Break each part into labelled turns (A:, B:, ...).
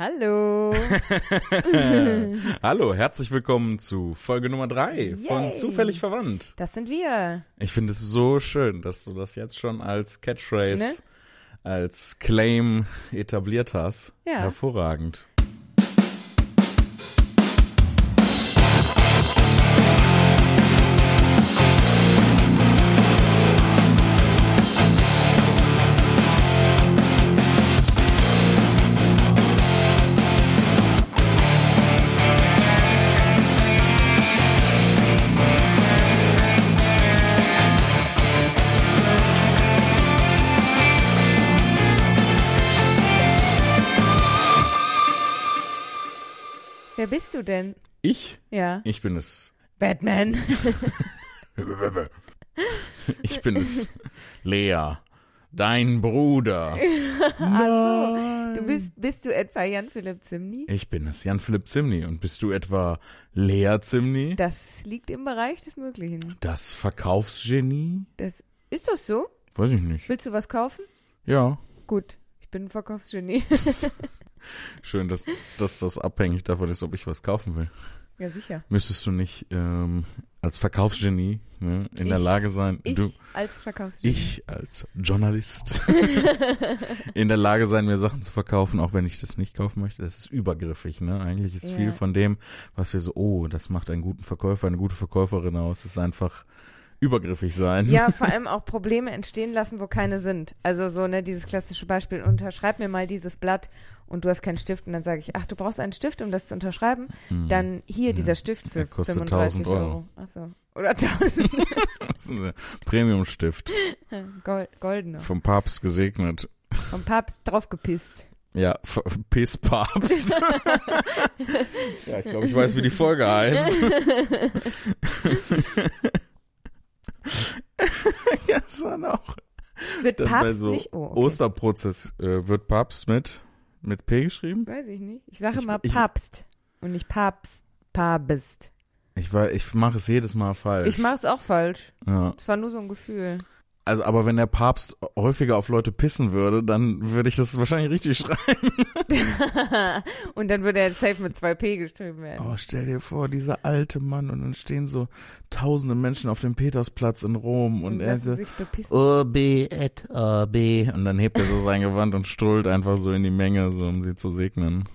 A: Hallo.
B: Hallo, herzlich willkommen zu Folge Nummer drei von. Zufällig Verwandt.
A: Das sind wir.
B: Ich finde es so schön, dass du das jetzt schon als Catchphrase,
A: Ne?
B: als Claim etabliert hast.
A: Ja.
B: Hervorragend.
A: Bist du denn?
B: Ich,
A: Ja.
B: ich bin es.
A: Batman.
B: Ich bin es. Lea, dein Bruder.
A: Ach Du bist, bist du etwa Jan Philipp Zimny?
B: Ich bin es, Jan-Philipp Zimny. Und bist du etwa Lea Zimny?
A: Das liegt im Bereich des Möglichen.
B: Das Verkaufsgenie?
A: Das ist das so?
B: Weiß ich nicht.
A: Willst du was kaufen?
B: Ja.
A: Gut. Ich bin ein Verkaufsgenie.
B: Schön, dass, dass das abhängig davon ist, ob ich was kaufen will.
A: ja, sicher.
B: Müsstest du nicht ähm, als Verkaufsgenie ne, in der
A: Ich-
B: Lage sein,
A: Ich
B: du,
A: als Verkaufsgenie.
B: ich als Journalist in der Lage sein, mir Sachen zu verkaufen, auch wenn ich das nicht kaufen möchte? Das ist übergriffig, ne? Eigentlich ist
A: Ja.
B: viel von dem, was wir so, oh, das macht einen guten Verkäufer, eine gute Verkäuferin aus, ist einfach übergriffig sein.
A: Ja, vor allem auch Probleme entstehen lassen, wo keine sind. Also so, ne, dieses klassische Beispiel, unterschreib mir mal dieses Blatt und du hast keinen Stift und dann sage ich, ach, du brauchst einen Stift, um das zu unterschreiben?
B: Hm.
A: Dann hier
B: Ja.
A: dieser Stift für
B: Der kostet
A: 35
B: 1000
A: Euro.
B: Euro.
A: Achso. Oder 1000.
B: Das ist ein Premiumstift,
A: Gold, goldene.
B: vom Papst gesegnet.
A: Vom Papst draufgepisst.
B: Ja, Pisspapst. ja, ich glaube, ich weiß, wie die Folge heißt. ja, das waren auch.
A: Wird Papst
B: so
A: nicht? Oh, okay.
B: Osterprozess äh, wird Papst mit, mit P geschrieben?
A: Weiß ich nicht. Ich sage immer Papst und nicht Papst. Papst.
B: Ich, war- ich mache es jedes Mal falsch.
A: Ich mache es auch falsch.
B: ja.
A: Das war nur so ein Gefühl.
B: Also, aber wenn der Papst häufiger auf Leute pissen würde, dann würde ich das wahrscheinlich richtig schreiben.
A: und dann würde er safe mit zwei P geschrieben werden.
B: Oh, stell dir vor, dieser alte Mann und dann stehen so tausende Menschen auf dem Petersplatz in Rom und, er
A: lassen
B: so,
A: bepissen.
B: Obi et Obi. Und dann hebt er so sein Gewand und strullt einfach so in die Menge, so um sie zu segnen.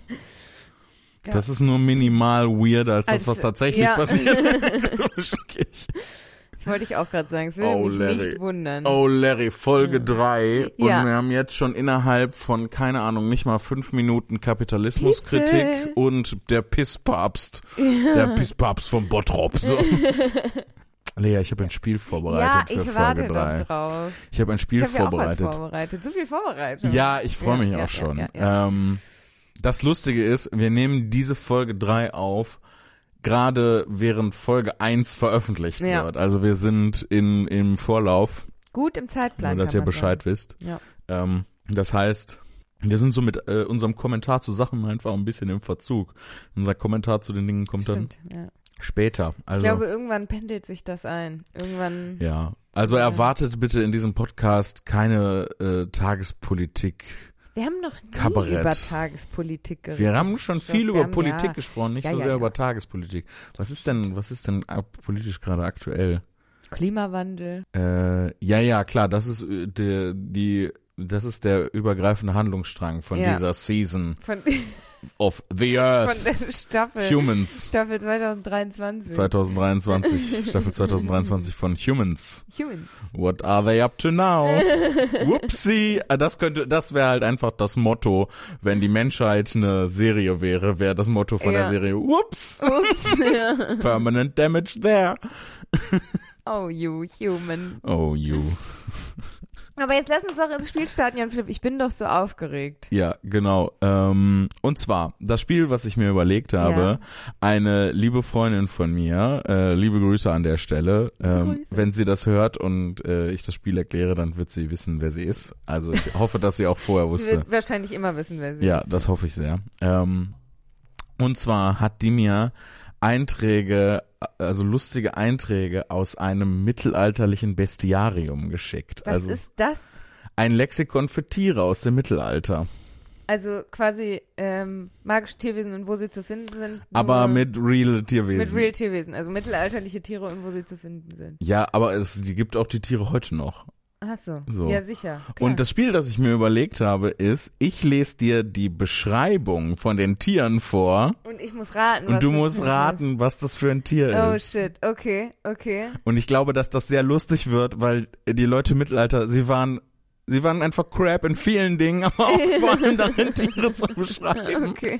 A: Ja.
B: Das ist nur minimal weird als das,
A: Als-
B: was tatsächlich
A: ja.
B: passiert
A: wollte ich auch gerade sagen. Es würde
B: Oh,
A: mich
B: Larry.
A: nicht wundern.
B: Oh, Larry, Folge
A: Ja.
B: drei Und
A: Ja.
B: wir haben jetzt schon innerhalb von, keine Ahnung, nicht mal fünf Minuten Kapitalismuskritik und der Pisspapst. Der Pisspapst von Bottrop. So. Lea, ich habe ein Spiel
A: ja,
B: vorbereitet für
A: ich warte
B: Folge drei.
A: doch drauf.
B: Ich habe ein Spiel
A: ich habe ja auch was
B: vorbereitet.
A: vorbereitet. So viel vorbereitet.
B: Ja, ich freue
A: Ja,
B: mich
A: ja,
B: auch
A: ja,
B: schon.
A: ja, ja.
B: Ähm, das Lustige ist, wir nehmen diese Folge 3 auf, gerade während Folge 1 veröffentlicht
A: Ja.
B: wird. Also wir sind in, im Vorlauf,
A: Gut im Zeitplan.
B: nur dass ihr Bescheid wisst.
A: Ja.
B: Ähm, das heißt, wir sind so mit äh, unserem Kommentar zu Sachen einfach ein bisschen im Verzug. Unser Kommentar zu den Dingen kommt
A: Sagen. Stimmt, ja.
B: dann später. Also
A: ich glaube, irgendwann pendelt sich das ein. Irgendwann.
B: ja. Also
A: Ja.
B: erwartet bitte in diesem Podcast keine äh, Tagespolitik.
A: Wir haben noch nie
B: Kabarett.
A: über Tagespolitik geredet.
B: Wir haben schon viel über Politik
A: ja,
B: gesprochen, nicht
A: Ja,
B: so sehr
A: ja.
B: über Tagespolitik. Was ist denn, was ist denn politisch gerade aktuell?
A: Klimawandel.
B: Äh, ja, ja, klar, das ist äh, der, die, das ist der übergreifende Handlungsstrang von dieser Season
A: Von,
B: of the Earth.
A: von der Staffel.
B: Humans.
A: Staffel 2023.
B: 2023, Staffel 2023 von Humans.
A: Humans.
B: What are they up to now? Whoopsie. Ah, Das könnte, das wäre halt einfach das Motto, wenn die Menschheit eine Serie wäre, wäre das Motto von der
A: Ja.
B: Serie Whoops.
A: Ups. ja.
B: Permanent damage there.
A: Oh, you human.
B: Oh, you.
A: Aber jetzt lass uns doch ins Spiel starten, Jan Philipp. Ich bin doch so aufgeregt.
B: Ja, genau. Ähm, und zwar, das Spiel, was ich mir überlegt habe, eine liebe Freundin von mir, äh, liebe Grüße an der Stelle, ähm, wenn sie das hört und äh, ich das Spiel erkläre, dann wird sie wissen, wer sie ist. Also ich hoffe, dass sie auch vorher
A: Sie
B: wusste.
A: wird wahrscheinlich immer wissen, wer sie
B: Ja,
A: ist.
B: das hoffe ich sehr. Ähm, und zwar hat die mir Einträge, also lustige Einträge aus einem mittelalterlichen Bestiarium geschickt.
A: Was
B: also
A: ist das?
B: ein Lexikon für Tiere aus dem Mittelalter.
A: Also quasi ähm, magische Tierwesen und wo sie zu finden sind.
B: Aber mit real Tierwesen.
A: mit real Tierwesen, also mittelalterliche Tiere und wo sie zu finden sind.
B: ja, aber es die gibt auch die Tiere heute noch.
A: Ach so.
B: So.
A: Ja, sicher. Klar.
B: Und das Spiel, das ich mir überlegt habe, ist, ich lese dir die Beschreibung von den Tieren vor
A: und ich muss raten.
B: und du musst raten, was das für ein Tier
A: Tier ist. Oh
B: ist.
A: shit, okay, okay.
B: Und ich glaube, dass das sehr lustig wird, weil die Leute im Mittelalter, sie waren, sie waren einfach crap in vielen Dingen, aber auch vor allem darin, Tiere zu beschreiben.
A: Okay.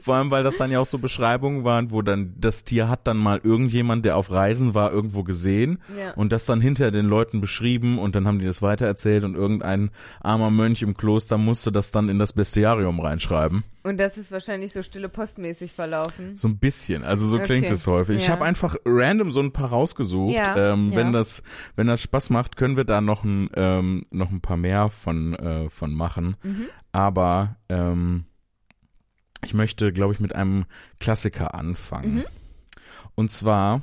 B: Vor allem, weil das dann ja auch so Beschreibungen waren, wo dann das Tier hat dann mal irgendjemand, der auf Reisen war, irgendwo gesehen
A: Ja.
B: und das dann hinter den Leuten beschrieben und dann haben die das weitererzählt und irgendein armer Mönch im Kloster musste das dann in das Bestiarium reinschreiben.
A: Und das ist wahrscheinlich so stille postmäßig verlaufen.
B: So ein bisschen, also so
A: Okay.
B: klingt es häufig. Ich
A: Ja.
B: habe einfach random so ein paar rausgesucht.
A: Ja,
B: ähm, Wenn
A: ja.
B: das, wenn das Spaß macht, können wir da noch ein, ähm, noch ein paar mehr von, äh, von machen.
A: Mhm.
B: Aber ähm, ich möchte, glaube ich, mit einem Klassiker anfangen.
A: Mhm.
B: Und zwar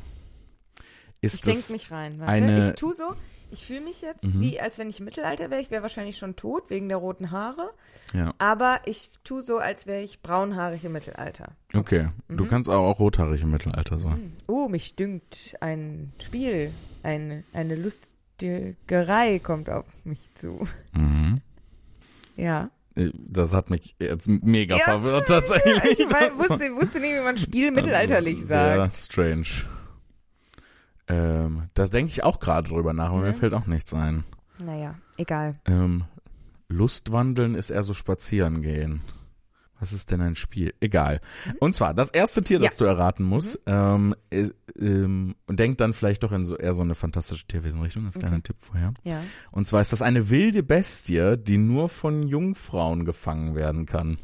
B: ist
A: Ich denke
B: es
A: mich rein. Warte.
B: eine-
A: ich tu so, ich fühle mich jetzt
B: Mhm.
A: wie, als wenn ich im Mittelalter wäre. Ich wäre wahrscheinlich schon tot wegen der roten Haare.
B: ja
A: Aber ich tu so, als wäre ich braunhaarig im Mittelalter.
B: okay. Du
A: Mhm.
B: kannst auch, auch rothaarig im Mittelalter sein.
A: Oh, mich dünkt ein Spiel, eine, eine Lustigerei kommt auf mich zu.
B: Mhm.
A: Ja.
B: Äh, Das hat mich jetzt mega
A: Ja,
B: verwirrt tatsächlich.
A: Ich weiß, wusste, wusste nicht, wie man Spiel mittelalterlich
B: Also, Sehr
A: sagt.
B: strange. Ähm, das denke ich auch gerade drüber nach, aber mir
A: Ja.
B: fällt auch nichts ein.
A: Naja, egal.
B: Ähm, Lustwandeln ist eher so spazieren gehen. Was ist denn ein Spiel? Egal. Und zwar, das erste Tier, das
A: Mhm. Ja.
B: du erraten musst, ähm, ist, ähm, und denk dann vielleicht doch in so eher so eine fantastische Tierwesenrichtung, das ist kleiner Tipp vorher.
A: Ja.
B: Und zwar ist das eine wilde Bestie, die nur von Jungfrauen gefangen werden kann.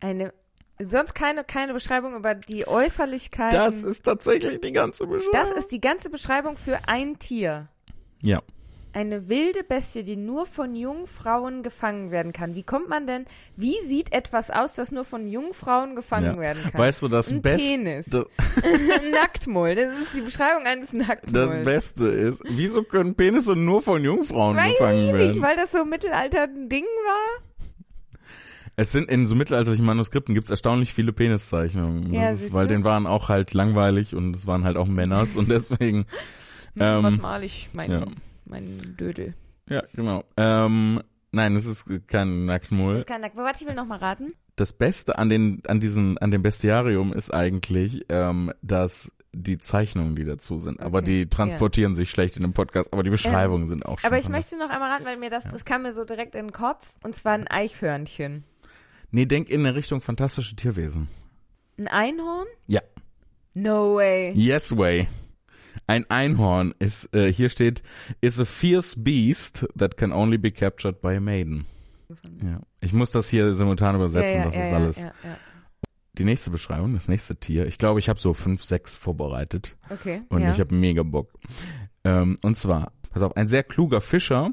A: Eine, sonst keine, keine Beschreibung über die Äußerlichkeiten.
B: Das ist tatsächlich die ganze Beschreibung.
A: das ist die ganze Beschreibung für ein Tier.
B: Ja.
A: Eine wilde Bestie, die nur von Jungfrauen gefangen werden kann. Wie kommt man denn, wie sieht etwas aus, das nur von Jungfrauen gefangen
B: Ja.
A: werden kann?
B: Weißt du, das
A: Ein
B: Beste.
A: Penis. Nacktmull. Das ist die Beschreibung eines Nacktmulls.
B: das Beste ist, wieso können Penisse nur von Jungfrauen
A: Weiß
B: gefangen
A: ich
B: werden?
A: nicht, weil das so im Mittelalter ein Ding war.
B: Es sind in so mittelalterlichen Manuskripten gibt's erstaunlich viele Peniszeichnungen.
A: Ja,
B: ist, weil den waren auch halt langweilig und es waren halt auch Männers und deswegen,
A: Hm,
B: Ähm,
A: was mal ich? Mein,
B: ja.
A: mein Dödel.
B: ja, genau. Ähm, nein, es ist kein Nacktmull.
A: Das kann, warte, ich will noch mal raten.
B: Das Beste an den, an diesen, an dem Bestiarium ist eigentlich, ähm, dass die Zeichnungen, die dazu sind, aber
A: Okay,
B: die transportieren sich schlecht in dem Podcast, aber die Beschreibungen sind auch schon.
A: Aber ich
B: anders.
A: möchte noch einmal raten, weil mir das, das kam mir so direkt in den Kopf. Und zwar ein Eichhörnchen.
B: Nee, denk in eine Richtung fantastische Tierwesen.
A: Ein Einhorn?
B: Ja.
A: No way.
B: Yes way. Ein Einhorn ist, äh, hier steht, is a fierce beast that can only be captured by a maiden. Ja. Ich muss das hier simultan übersetzen,
A: ja, ja,
B: das ist alles. Die nächste Beschreibung, das nächste Tier. Ich glaube, ich habe so fünf, sechs vorbereitet
A: Okay.
B: und ich habe mega Bock. Ähm, und zwar, pass auf, ein sehr kluger Fischer,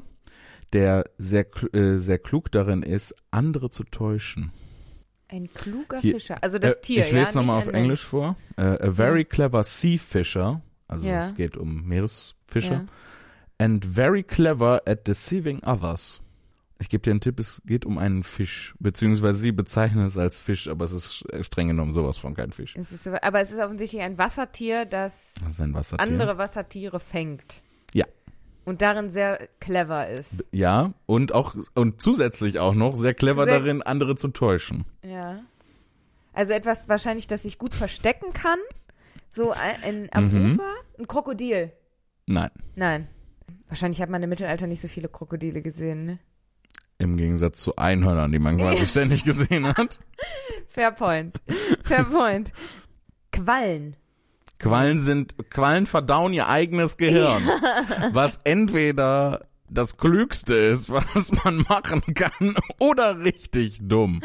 B: der sehr, äh, sehr klug darin ist, andere zu täuschen.
A: ein kluger
B: Hier-
A: Fischer. Also das
B: Äh,
A: Tier,
B: Ich lese
A: ja,
B: nochmal auf Englisch vor. Äh, a very clever sea fisher. Also
A: Ja.
B: es geht um. Meeresfische.
A: Ja.
B: And very clever at deceiving others. Ich gebe dir einen Tipp, es geht um einen Fisch. Beziehungsweise sie bezeichnen es als Fisch, aber es ist äh, streng genommen sowas von kein Fisch.
A: Es ist, aber es ist offensichtlich ein Wassertier, das
B: Das ist ein Wassertier.
A: andere Wassertiere fängt. Und darin sehr clever ist.
B: Ja, und auch und zusätzlich auch noch sehr clever
A: Sehr-
B: darin, andere zu täuschen.
A: Ja. Also etwas wahrscheinlich, das sich gut verstecken kann. So ein, am
B: Mhm.
A: Ufer. Ein Krokodil.
B: Nein,
A: Nein. Wahrscheinlich hat man im Mittelalter nicht so viele Krokodile gesehen, ne?
B: im Gegensatz zu Einhörnern, die man quasi ständig gesehen hat.
A: Fair point. Fair point. Quallen.
B: Quallen sind, Quallen verdauen ihr eigenes Gehirn. Was entweder das Klügste ist, was man machen kann, oder richtig dumm.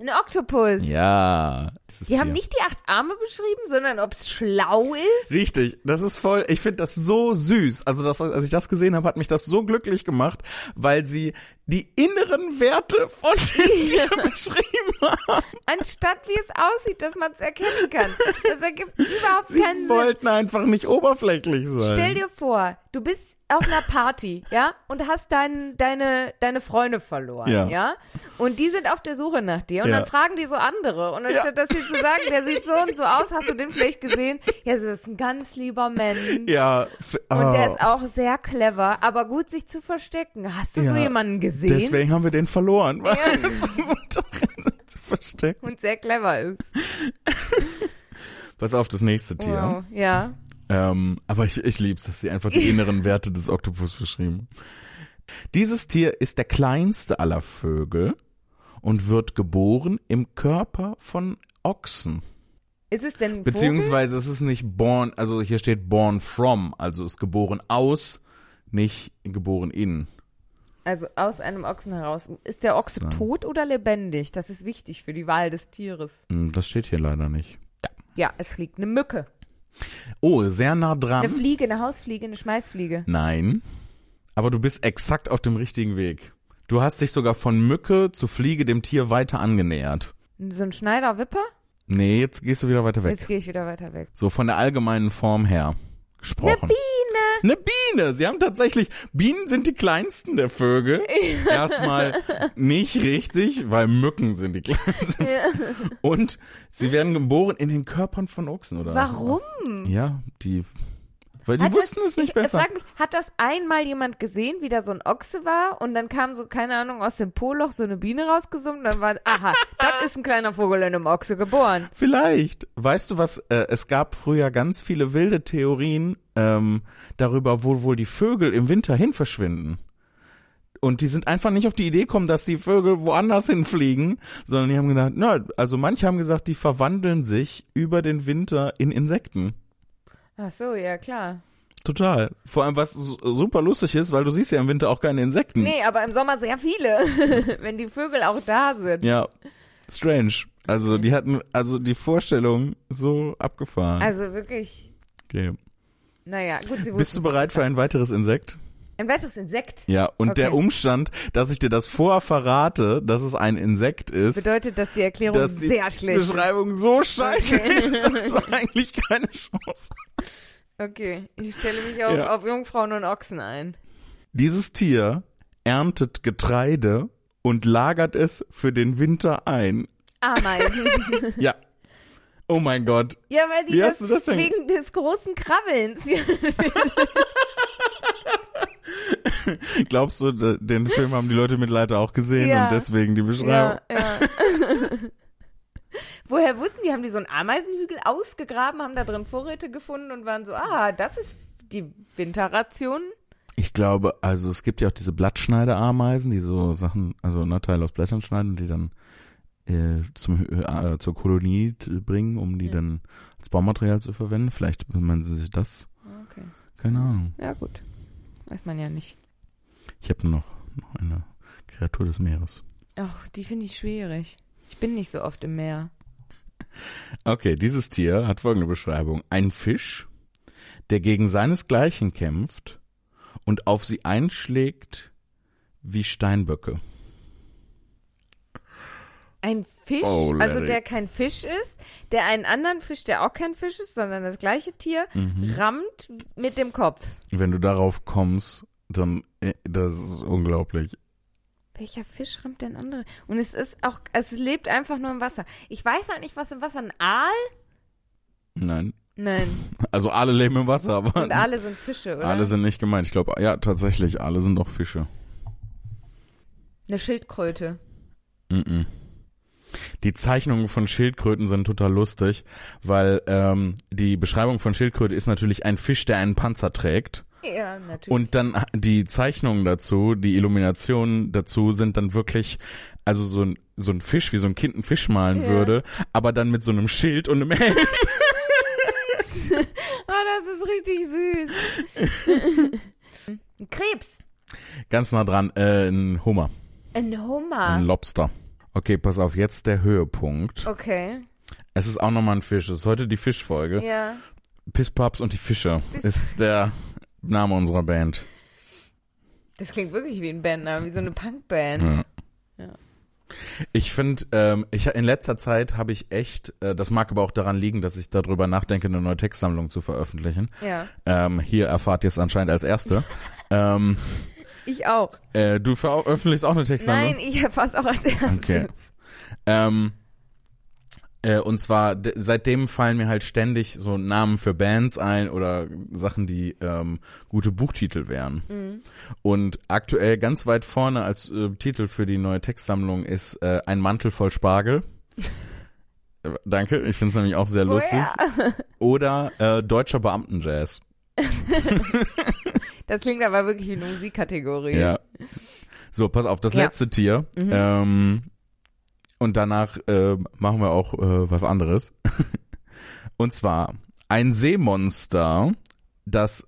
A: Ein Oktopus.
B: Ja. dieses
A: Die haben nicht die acht Arme beschrieben, sondern ob es schlau ist.
B: Richtig, das ist voll, ich finde das so süß. Also das, als ich das gesehen habe, hat mich das so glücklich gemacht, weil sie die inneren Werte von dem Tier beschrieben haben.
A: Anstatt wie es aussieht, dass man es erkennen kann. Das ergibt überhaupt
B: Sie
A: keinen Sinn.
B: wollten einfach nicht oberflächlich sein.
A: Stell dir vor, du bist auf einer Party, ja, und hast dein, deine, deine Freunde verloren,
B: Ja.
A: ja. Und die sind auf der Suche nach dir und
B: Ja.
A: dann fragen die so andere. Und anstatt dass sie zu sagen, der sieht so und so aus, hast du den vielleicht gesehen? Ja, das ist ein ganz lieber Mensch.
B: Ja, f-
A: Und der
B: oh,
A: ist auch sehr clever, aber gut sich zu verstecken. Hast du so
B: Ja.
A: jemanden gesehen?
B: deswegen haben wir den verloren, weil er so gut zu verstecken.
A: Und sehr clever ist.
B: Pass auf das nächste Tier.
A: Wow, ja.
B: Ähm, aber ich, ich lieb's, dass sie einfach die inneren Werte des Oktopus beschrieben. Dieses Tier ist der kleinste aller Vögel und wird geboren im Körper von Ochsen.
A: Ist es denn ein
B: Beziehungsweise es ist nicht born, also hier steht born from, also ist geboren aus, nicht geboren in.
A: Vogel? Also aus einem Ochsen heraus. Ist der Ochse
B: Nein.
A: tot oder lebendig? Das ist wichtig für die Wahl des Tieres.
B: Hm, Das steht hier leider nicht.
A: Ja, es fliegt eine Mücke.
B: Oh, sehr nah
A: Eine
B: dran.
A: Fliege, eine Hausfliege, eine Schmeißfliege.
B: Nein. Aber du bist exakt auf dem richtigen Weg. Du hast dich sogar von Mücke zu Fliege dem Tier weiter angenähert.
A: So ein Schneiderwipper?
B: Nee, jetzt gehst du wieder weiter weg.
A: Jetzt gehe ich wieder weiter weg.
B: So von der allgemeinen Form her gesprochen.
A: Eine Biene!
B: Eine Biene. Sie haben tatsächlich, Bienen sind die kleinsten der Vögel. Erstmal nicht richtig, weil Mücken sind die kleinsten. Und sie werden geboren in den Körpern von Ochsen, oder?
A: Warum?
B: Ja, die, weil die
A: Hat
B: wussten
A: das,
B: es nicht
A: ich,
B: besser.
A: Frag mich, hat das einmal jemand gesehen, wie da so ein Ochse war und dann kam so, keine Ahnung, aus dem Poloch so eine Biene rausgesummt und dann war, aha, das ist ein kleiner Vogel in einem Ochse geboren.
B: Vielleicht. Weißt du was, äh, es gab früher ganz viele wilde Theorien ähm, darüber, wo wohl die Vögel im Winter hin verschwinden. Und die sind einfach nicht auf die Idee gekommen, dass die Vögel woanders hinfliegen, sondern die haben gedacht, na, also manche haben gesagt, die verwandeln sich über den Winter in Insekten.
A: Ach so, ja klar.
B: Total. Vor allem, was su- super lustig ist, weil du siehst ja im Winter auch keine Insekten.
A: Nee, aber im Sommer sehr viele, wenn die Vögel auch da sind.
B: Ja, strange. Also die hatten, also die Vorstellung so abgefahren.
A: Also wirklich,
B: okay.
A: naja, gut, sie
B: Bist du bereit für ein weiteres Insekt?
A: Ein weiteres Insekt
B: Ja, und
A: Okay.
B: der Umstand, dass ich dir das vorher verrate, dass es ein Insekt ist,
A: bedeutet, dass die Erklärung
B: dass die
A: sehr schlecht ist.
B: Beschreibung so scheiße
A: Okay.
B: ist, dass du eigentlich keine Chance hast.
A: Okay, ich stelle mich auf,
B: Ja.
A: auf Jungfrauen und Ochsen ein.
B: Dieses Tier erntet Getreide und lagert es für den Winter ein.
A: Ameisen.
B: Ja. Oh mein Gott.
A: ja, weil die
B: Wie
A: das,
B: hast du das denn-
A: wegen des großen Krabbelns.
B: Glaubst du, den Film haben die Leute mit Leiter auch gesehen
A: Ja.
B: und deswegen die Beschreibung?
A: Ja, ja. Woher wussten die? Haben die so einen Ameisenhügel ausgegraben, haben da drin Vorräte gefunden und waren so, ah, das ist die Winterration.
B: Ich glaube, also es gibt ja auch diese Blattschneiderameisen, die so Sachen, also ne, Teile aus Blättern schneiden und die dann äh, zum, äh, zur Kolonie bringen, um die
A: Ja.
B: dann als Baumaterial zu verwenden. Vielleicht meinen sie sich das.
A: Okay.
B: Keine Ahnung.
A: Ja, gut. Weiß man ja nicht.
B: Ich habe noch, noch eine Kreatur des Meeres.
A: Ach, die finde ich schwierig. Ich bin nicht so oft im Meer.
B: Okay, dieses Tier hat folgende Beschreibung. Ein Fisch, der gegen seinesgleichen kämpft und auf sie einschlägt wie Steinböcke.
A: Ein Fisch,
B: Oh,
A: also der kein Fisch ist, der einen anderen Fisch, der auch kein Fisch ist, sondern das gleiche Tier,
B: Mhm.
A: rammt mit dem Kopf.
B: Wenn du darauf kommst, dann, äh, das ist unglaublich.
A: Welcher Fisch rammt denn andere? Und es ist auch, es lebt einfach nur im Wasser. Ich weiß halt nicht, was im Wasser, ein Aal?
B: Nein.
A: Nein.
B: Also alle leben im Wasser, aber
A: Und Aale sind Fische, oder?
B: alle sind nicht gemeint. Ich glaube, ja, tatsächlich, alle sind doch Fische.
A: Eine Schildkröte.
B: Mhm. Die Zeichnungen von Schildkröten sind total lustig, weil ähm, die Beschreibung von Schildkröte ist natürlich ein Fisch, der einen Panzer trägt.
A: Ja, natürlich.
B: Und dann die Zeichnungen dazu, die Illuminationen dazu sind dann wirklich, also so ein, so ein Fisch, wie so ein Kind einen Fisch malen
A: Ja.
B: würde, aber dann mit so einem Schild und einem Helm.
A: oh, das ist richtig süß. ein Krebs.
B: Ganz nah dran, äh, ein Hummer,
A: Ein
B: ein
A: Hummer.
B: Lobster. Okay, pass auf, jetzt der Höhepunkt.
A: Okay.
B: Es ist auch nochmal ein Fisch. Es ist heute die Fischfolge.
A: Ja.
B: Pisspaps und die Fische
A: Piss-
B: ist der Name unserer Band.
A: Das klingt wirklich wie ein Bandname, wie so eine Punkband.
B: Ja. Ich finde, ähm, ich in letzter Zeit habe ich echt, äh, das mag aber auch daran liegen, dass ich darüber nachdenke, eine neue Textsammlung zu veröffentlichen.
A: Ja.
B: Ähm, hier erfahrt ihr es anscheinend als Erste. ähm,
A: Ich auch.
B: äh, du veröffentlichst auch eine Textsammlung?
A: Nein, ich erfasse auch als erstes.
B: Okay. Ähm, äh, und zwar, seitdem fallen mir halt ständig so Namen für Bands ein oder Sachen, die ähm, gute Buchtitel wären.
A: Mhm.
B: Und aktuell ganz weit vorne als äh, Titel für die neue Textsammlung ist äh, Ein Mantel voll Spargel. Äh, Danke, ich finde es nämlich auch sehr lustig.
A: Woher?
B: Oder äh, Deutscher Beamtenjazz.
A: Das klingt aber wirklich wie eine Musikkategorie.
B: Ja. So, pass auf, das
A: Ja.
B: letzte Tier.
A: Mhm.
B: Ähm, und danach äh, machen wir auch äh, was anderes. und zwar ein Seemonster, das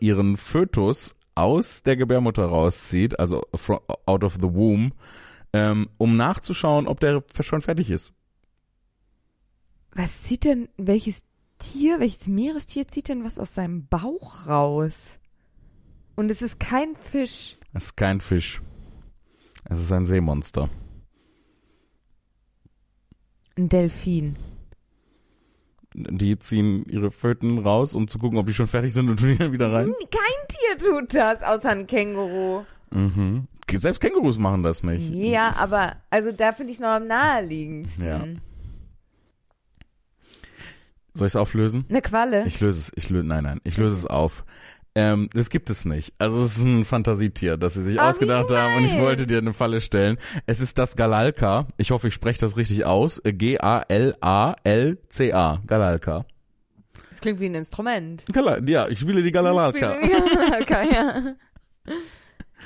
B: ihren Fötus aus der Gebärmutter rauszieht, also out of the womb, ähm, um nachzuschauen, ob der schon fertig ist.
A: Was zieht denn, welches Tier, welches Meerestier zieht denn was aus seinem Bauch raus? Und es ist kein Fisch.
B: Es ist kein Fisch. Es ist ein Seemonster.
A: Ein Delfin.
B: Die ziehen ihre Föten raus, um zu gucken, ob die schon fertig sind und tun die dann wieder rein.
A: Kein Tier tut das, außer ein Känguru.
B: Mhm. Selbst Kängurus machen das nicht.
A: Ja, aber, also da finde ich es noch am naheliegendsten.
B: Ja. Soll ich es auflösen?
A: Eine Qualle.
B: Ich löse es, ich löse, nein, nein, ich löse es auf. Ähm, das gibt es nicht. Also es ist ein Fantasietier, das sie sich
A: Oh,
B: ausgedacht haben und ich wollte dir eine Falle stellen. Es ist das Galalka. Ich hoffe, ich spreche das richtig aus. G-A-L-A-L-C-A. Galalka.
A: Das klingt wie ein Instrument.
B: Galal ja, ich spiele die Galalka.
A: Ich spiele- Galalka, ja.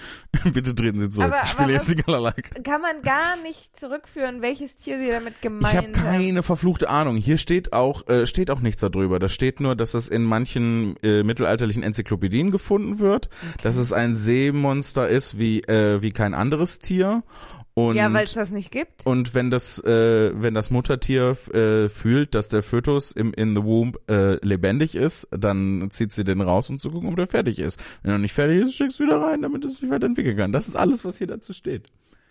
B: Bitte treten Sie zurück.
A: Aber-
B: ich spiele jetzt die Galalka.
A: Kann man gar nicht zurückführen, welches Tier sie damit
B: Ich
A: gemeint
B: habe
A: haben.
B: keine verfluchte Ahnung. Hier steht auch äh, steht auch nichts darüber. Da steht nur, dass es in manchen äh, mittelalterlichen Enzyklopädien gefunden wird, dass es ein Seemonster ist wie äh, wie kein anderes Tier und
A: Ja, weil es das nicht gibt.
B: und wenn das äh, wenn das Muttertier äh, fühlt, dass der Fötus im in the womb äh, lebendig ist, dann zieht sie den raus, um zu gucken, ob der fertig ist. Wenn er nicht fertig ist, schickst du wieder rein, damit es sich weiterentwickeln kann. Das ist alles, was hier dazu steht.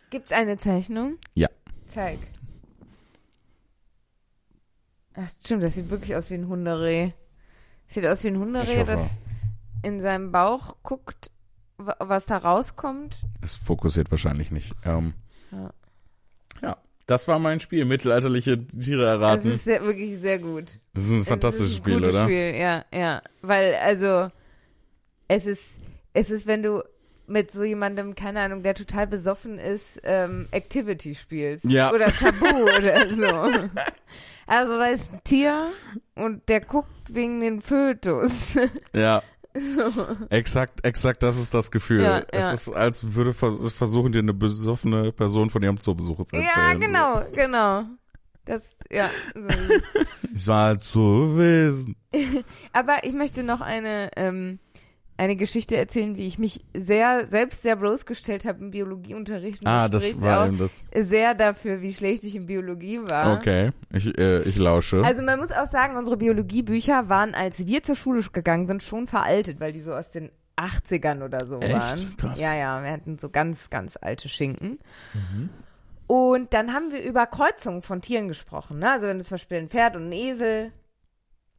A: Gibt's eine Zeichnung?
B: Ja.
A: Zeig. Ach, stimmt, das sieht wirklich aus wie ein Hundereh. Sieht aus wie ein Hundereh, das in seinem Bauch guckt, wa- was da rauskommt.
B: Es fokussiert wahrscheinlich nicht. Ähm,
A: Ja.
B: ja, das war mein Spiel. Mittelalterliche Tiere
A: Das
B: erraten.
A: ist sehr, wirklich sehr gut.
B: Das ist ein
A: Es
B: fantastisches
A: ist ein
B: Spiel, oder?
A: Spiel, ja, ja. Weil, also, es ist, es ist, wenn du mit so jemandem, keine Ahnung, der total besoffen ist, ähm, Activity spielst.
B: Ja.
A: Oder Tabu oder so. Also, da ist ein Tier und der guckt wegen den Fötus.
B: Ja. Exakt, exakt, das ist das Gefühl.
A: Ja,
B: es
A: ja.
B: ist, als würde vers versuchen, dir eine besoffene Person von ihrem Zoobesuch zu erzählen.
A: ja, genau, genau. Das, ja. So.
B: So. Ich war zu gewesen.
A: Aber ich möchte noch eine, ähm, eine Geschichte erzählen, wie ich mich sehr, selbst sehr bloßgestellt habe im Biologieunterricht. Und
B: Ah,
A: das
B: war
A: auch
B: eben das.
A: sehr dafür, wie schlecht ich in Biologie war.
B: Okay, ich, äh, ich lausche.
A: Also man muss auch sagen, unsere Biologiebücher waren, als wir zur Schule gegangen sind, schon veraltet, weil die so aus den 80ern oder so
B: Echt?
A: waren.
B: Krass.
A: Ja, ja, wir hatten so ganz, ganz alte Schinken.
B: Mhm.
A: Und dann haben wir über Kreuzungen von Tieren gesprochen. Ne? Also wenn zum Beispiel ein Pferd und ein Esel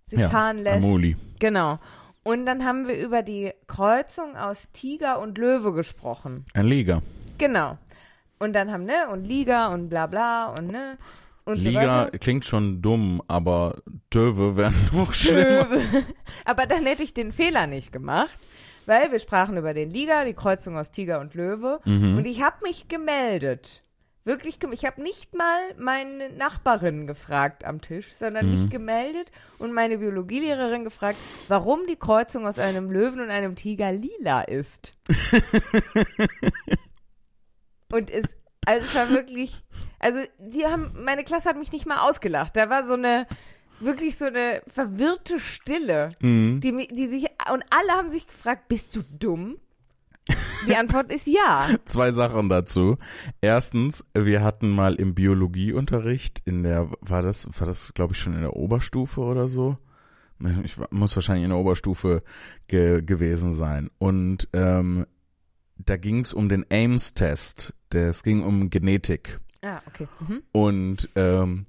A: sich
B: ja,
A: paaren lässt.
B: Amoli.
A: Genau. Und dann haben wir über die Kreuzung aus Tiger und Löwe gesprochen.
B: Ein Liga.
A: Genau. Und dann haben, ne, und Liga und bla bla und ne. Und so
B: Liga
A: weiter.
B: klingt schon dumm, aber Döwe wären noch schlimmer.
A: Aber dann hätte ich den Fehler nicht gemacht, weil wir sprachen über den Liga, die Kreuzung aus Tiger und Löwe.
B: Mhm.
A: Und ich habe mich gemeldet. Wirklich, ich habe nicht mal meine Nachbarin gefragt am Tisch, sondern
B: Mhm.
A: mich gemeldet und meine Biologielehrerin gefragt, warum die Kreuzung aus einem Löwen und einem Tiger lila ist. und es, also es war wirklich, also die haben, meine Klasse hat mich nicht mal ausgelacht. Da war so eine, wirklich so eine verwirrte Stille,
B: Mhm.
A: die, die sich, und alle haben sich gefragt, bist du dumm? Die Antwort ist ja.
B: Zwei Sachen dazu. Erstens, wir hatten mal im Biologieunterricht in der, war das, war das, glaube ich, schon in der Oberstufe oder so? Ich muss wahrscheinlich in der Oberstufe ge gewesen sein. Und ähm, da ging es um den Ames-Test. Es ging um Genetik.
A: Ah, okay. Mhm.
B: Und ähm,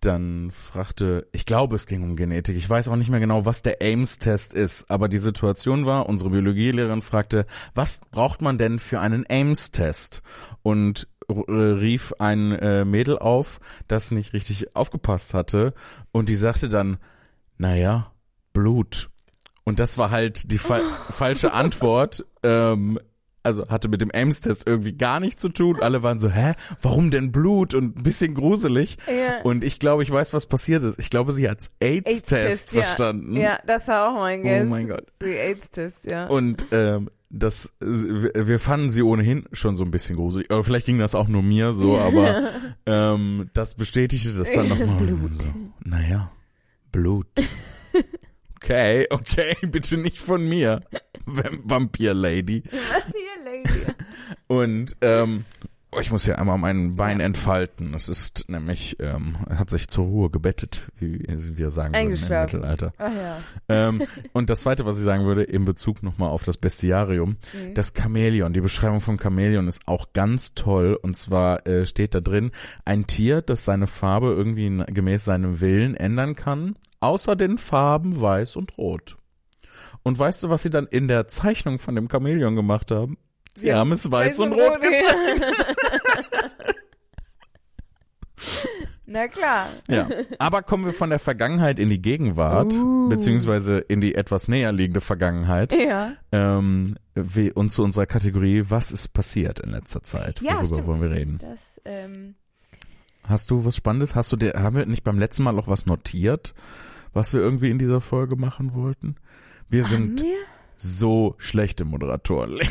B: dann fragte, ich glaube, es ging um Genetik. Ich weiß auch nicht mehr genau, was der Ames-Test ist, aber die Situation war, unsere Biologielehrerin fragte, was braucht man denn für einen Ames-Test? Und äh, rief ein äh, Mädel auf, das nicht richtig aufgepasst hatte und die sagte dann, naja, Blut. Und das war halt die fa falsche Antwort. Ähm, also hatte mit dem Ames-Test irgendwie gar nichts zu tun. Alle waren so, hä, warum denn Blut? Und ein bisschen gruselig.
A: Ja.
B: Und ich glaube, ich weiß, was passiert ist. Ich glaube, sie hat's AIDS-Test
A: AIDS-Test, ja.
B: verstanden.
A: Ja, das war auch mein Guess.
B: Oh mein Gott.
A: Die AIDS-Test, ja.
B: Und ähm, das, wir fanden sie ohnehin schon so ein bisschen gruselig. Aber vielleicht ging das auch nur mir so, aber ähm, das bestätigte das dann nochmal. So, naja, Blut. Okay, okay, bitte nicht von mir, Vampir Lady.
A: Hier, Lady.
B: Und ähm, oh, ich muss ja einmal mein Bein entfalten. Es ist nämlich, ähm, hat sich zur Ruhe gebettet, wie wir sagen würden im. Mittelalter.
A: Ach ja.
B: ähm, und das zweite, was ich sagen würde, in Bezug nochmal auf das Bestiarium,
A: Mhm.
B: das Chamäleon. Die Beschreibung von Chamäleon ist auch ganz toll. Und zwar äh, steht da drin, ein Tier, das seine Farbe irgendwie gemäß seinem Willen ändern kann, außer den Farben weiß und rot. Und weißt du, was sie dann in der Zeichnung von dem Chamäleon gemacht haben? Sie
A: Ja,
B: haben es weiß, und rot gezeigt.
A: Na klar.
B: Ja. Aber kommen wir von der Vergangenheit in die Gegenwart,
A: Uh.
B: beziehungsweise in die etwas näher liegende Vergangenheit.
A: Ja.
B: ähm, wie, und zu unserer Kategorie, was ist passiert in letzter Zeit?
A: Ja,
B: Worüber
A: stimmt.
B: wollen wir reden?
A: Das, ähm,
B: Hast du was Spannendes? Hast du dir, haben wir nicht beim letzten Mal auch was notiert, was wir irgendwie in dieser Folge machen wollten? Wir sind
A: wir?
B: so schlechte Moderatoren.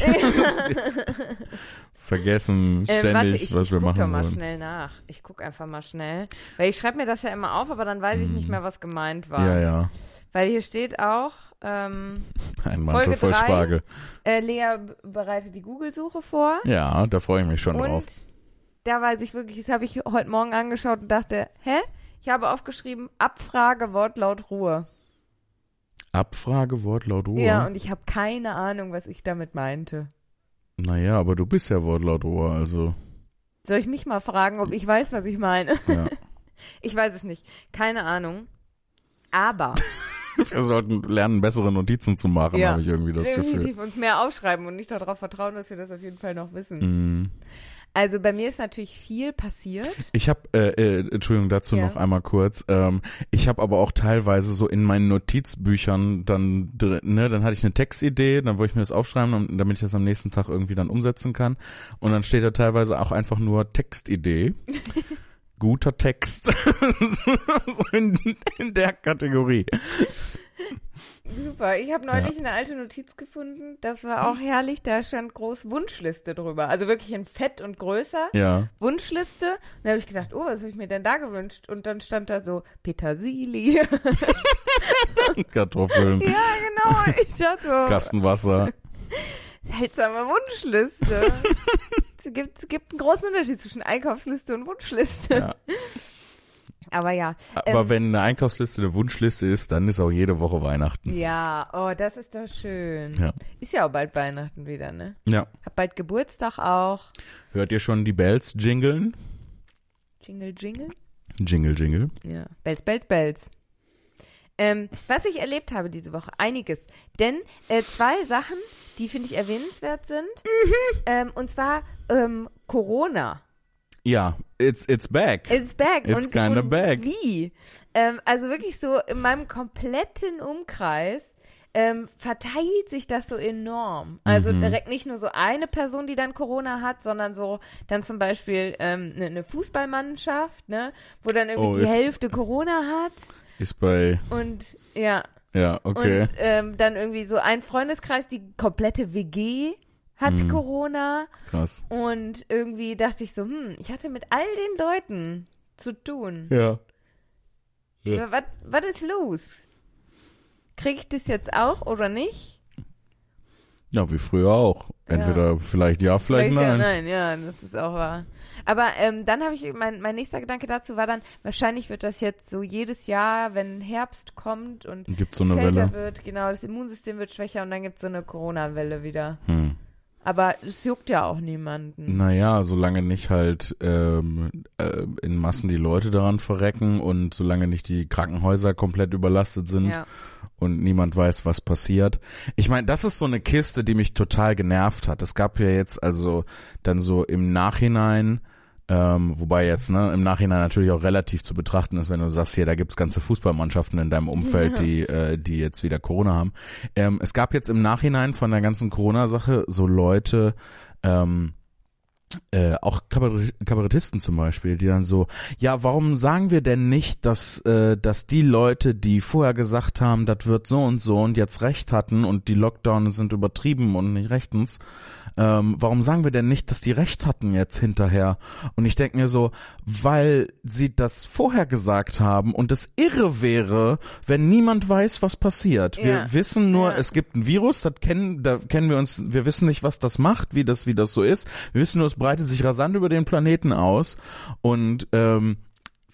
B: Vergessen ständig,
A: warte, ich,
B: was wir
A: ich guck doch
B: machen
A: mal
B: wollen.
A: schnell nach. Ich guck einfach mal schnell. Weil ich schreibe mir das ja immer auf, aber dann weiß ich nicht mehr, was gemeint war.
B: Ja, ja.
A: Weil hier steht auch, ähm,
B: Ein Mantel
A: Folge
B: voll
A: drei.
B: Spargel.
A: äh, Lea bereitet die Google-Suche vor.
B: Ja, da freue ich mich schon
A: und
B: drauf.
A: da weiß ich wirklich, das habe ich heute Morgen angeschaut und dachte, hä? Ich habe aufgeschrieben, Abfrage, Wortlaut, Ruhe.
B: Abfrage, Wortlaut, Ruhe.
A: Ja, und ich habe keine Ahnung, was ich damit meinte.
B: naja, aber du bist ja Wortlaut, Ruhe, also.
A: Soll ich mich mal fragen, ob ich weiß, was ich meine?
B: Ja.
A: Ich weiß es nicht. Keine Ahnung. Aber
B: Wir sollten lernen, bessere Notizen zu machen,
A: Ja.
B: habe ich irgendwie das Gefühl.
A: definitiv uns mehr aufschreiben und nicht darauf vertrauen, dass wir das auf jeden Fall noch wissen.
B: Mm.
A: Also bei mir ist natürlich viel passiert.
B: Ich habe, äh, äh, Entschuldigung, dazu
A: Ja.
B: noch einmal kurz. Ähm, ich habe aber auch teilweise so in meinen Notizbüchern dann drin, ne, dann hatte ich eine Textidee, dann wollte ich mir das aufschreiben, damit ich das am nächsten Tag irgendwie dann umsetzen kann. Und dann steht da teilweise auch einfach nur Textidee. Guter Text. so in, in der Kategorie.
A: Super. Ich habe neulich eine alte Notiz gefunden. Das war auch herrlich. Da stand groß Wunschliste drüber. Also wirklich in Fett und größer.
B: Ja.
A: Wunschliste. Und da habe ich gedacht, oh, was habe ich mir denn da gewünscht? Und dann stand da so Petersilie.
B: Kartoffeln,
A: ja, genau. Ich dachte so,
B: Kastenwasser.
A: seltsame Wunschliste. es, gibt, es gibt einen großen Unterschied zwischen Einkaufsliste und Wunschliste.
B: Ja.
A: Aber ja.
B: Aber
A: Ähm,
B: wenn eine Einkaufsliste eine Wunschliste ist, dann ist auch jede Woche Weihnachten.
A: Ja, oh, das ist doch schön.
B: Ja.
A: Ist ja auch bald Weihnachten wieder, ne?
B: Ja.
A: Hab bald Geburtstag auch.
B: Hört ihr schon die Bells jingeln?
A: Jingle, jingle.
B: Jingle, jingle.
A: Ja. Bells, bells, bells. Ähm, was ich erlebt habe diese Woche, einiges. Denn äh, zwei Sachen, die finde ich erwähnenswert sind. Ähm, und zwar ähm, Corona.
B: Ja, it's, it's back.
A: It's back.
B: It's
A: und,
B: kinda
A: und
B: back.
A: Wie? Ähm, also wirklich so in meinem kompletten Umkreis ähm, verteilt sich das so enorm. Also
B: Mhm.
A: direkt nicht nur so eine Person, die dann Corona hat, sondern so dann zum Beispiel ähm, eine, eine Fußballmannschaft, ne, wo dann irgendwie
B: Oh,
A: die Hälfte Corona hat
B: Ist bei,
A: und ja
B: ja, okay.
A: und ähm, dann irgendwie so ein Freundeskreis, die komplette WG hat
B: Mhm.
A: Corona
B: Krass.
A: und irgendwie dachte ich so, hm, ich hatte mit all den Leuten zu tun.
B: Ja. Ja.
A: Was, was ist los? Krieg ich das jetzt auch oder nicht?
B: Ja, wie früher auch. Entweder vielleicht ja, vielleicht,
A: ja,
B: nein.
A: nein, ja, das ist auch wahr. Aber ähm, dann habe ich, mein, mein nächster Gedanke dazu war dann, wahrscheinlich wird das jetzt so jedes Jahr, wenn Herbst kommt und
B: Gibt so eine
A: kälter
B: Welle.
A: wird, genau, das Immunsystem wird schwächer und dann gibt es so eine Corona-Welle wieder.
B: Hm.
A: Aber es juckt ja auch niemanden.
B: Naja, solange nicht halt ähm, äh, in Massen die Leute daran verrecken und solange nicht die Krankenhäuser komplett überlastet sind
A: Ja.
B: und niemand weiß, was passiert. Ich meine, das ist so eine Kiste, die mich total genervt hat. Es gab ja jetzt also dann so im Nachhinein, ähm, wobei jetzt ne, im Nachhinein natürlich auch relativ zu betrachten ist, wenn du sagst, hier, da gibt's ganze Fußballmannschaften in deinem Umfeld, die, äh, die jetzt wieder Corona haben. Ähm, es gab jetzt im Nachhinein von der ganzen Corona-Sache so Leute, ähm, äh, auch Kabarett- Kabarettisten zum Beispiel, die dann so, ja, warum sagen wir denn nicht, dass, äh, dass die Leute, die vorher gesagt haben, das wird so und so und jetzt recht hatten und die Lockdowns sind übertrieben und nicht rechtens, ähm, warum sagen wir denn nicht, dass die recht hatten jetzt hinterher? Und ich denke mir so, weil sie das vorher gesagt haben und es irre wäre, wenn niemand weiß, was passiert. Wir
A: Ja.
B: wissen nur,
A: Ja.
B: es gibt ein Virus, das kennen, da kennen wir uns, wir wissen nicht, was das macht, wie das, wie das so ist. Wir wissen nur, es breitet sich rasant über den Planeten aus und ähm,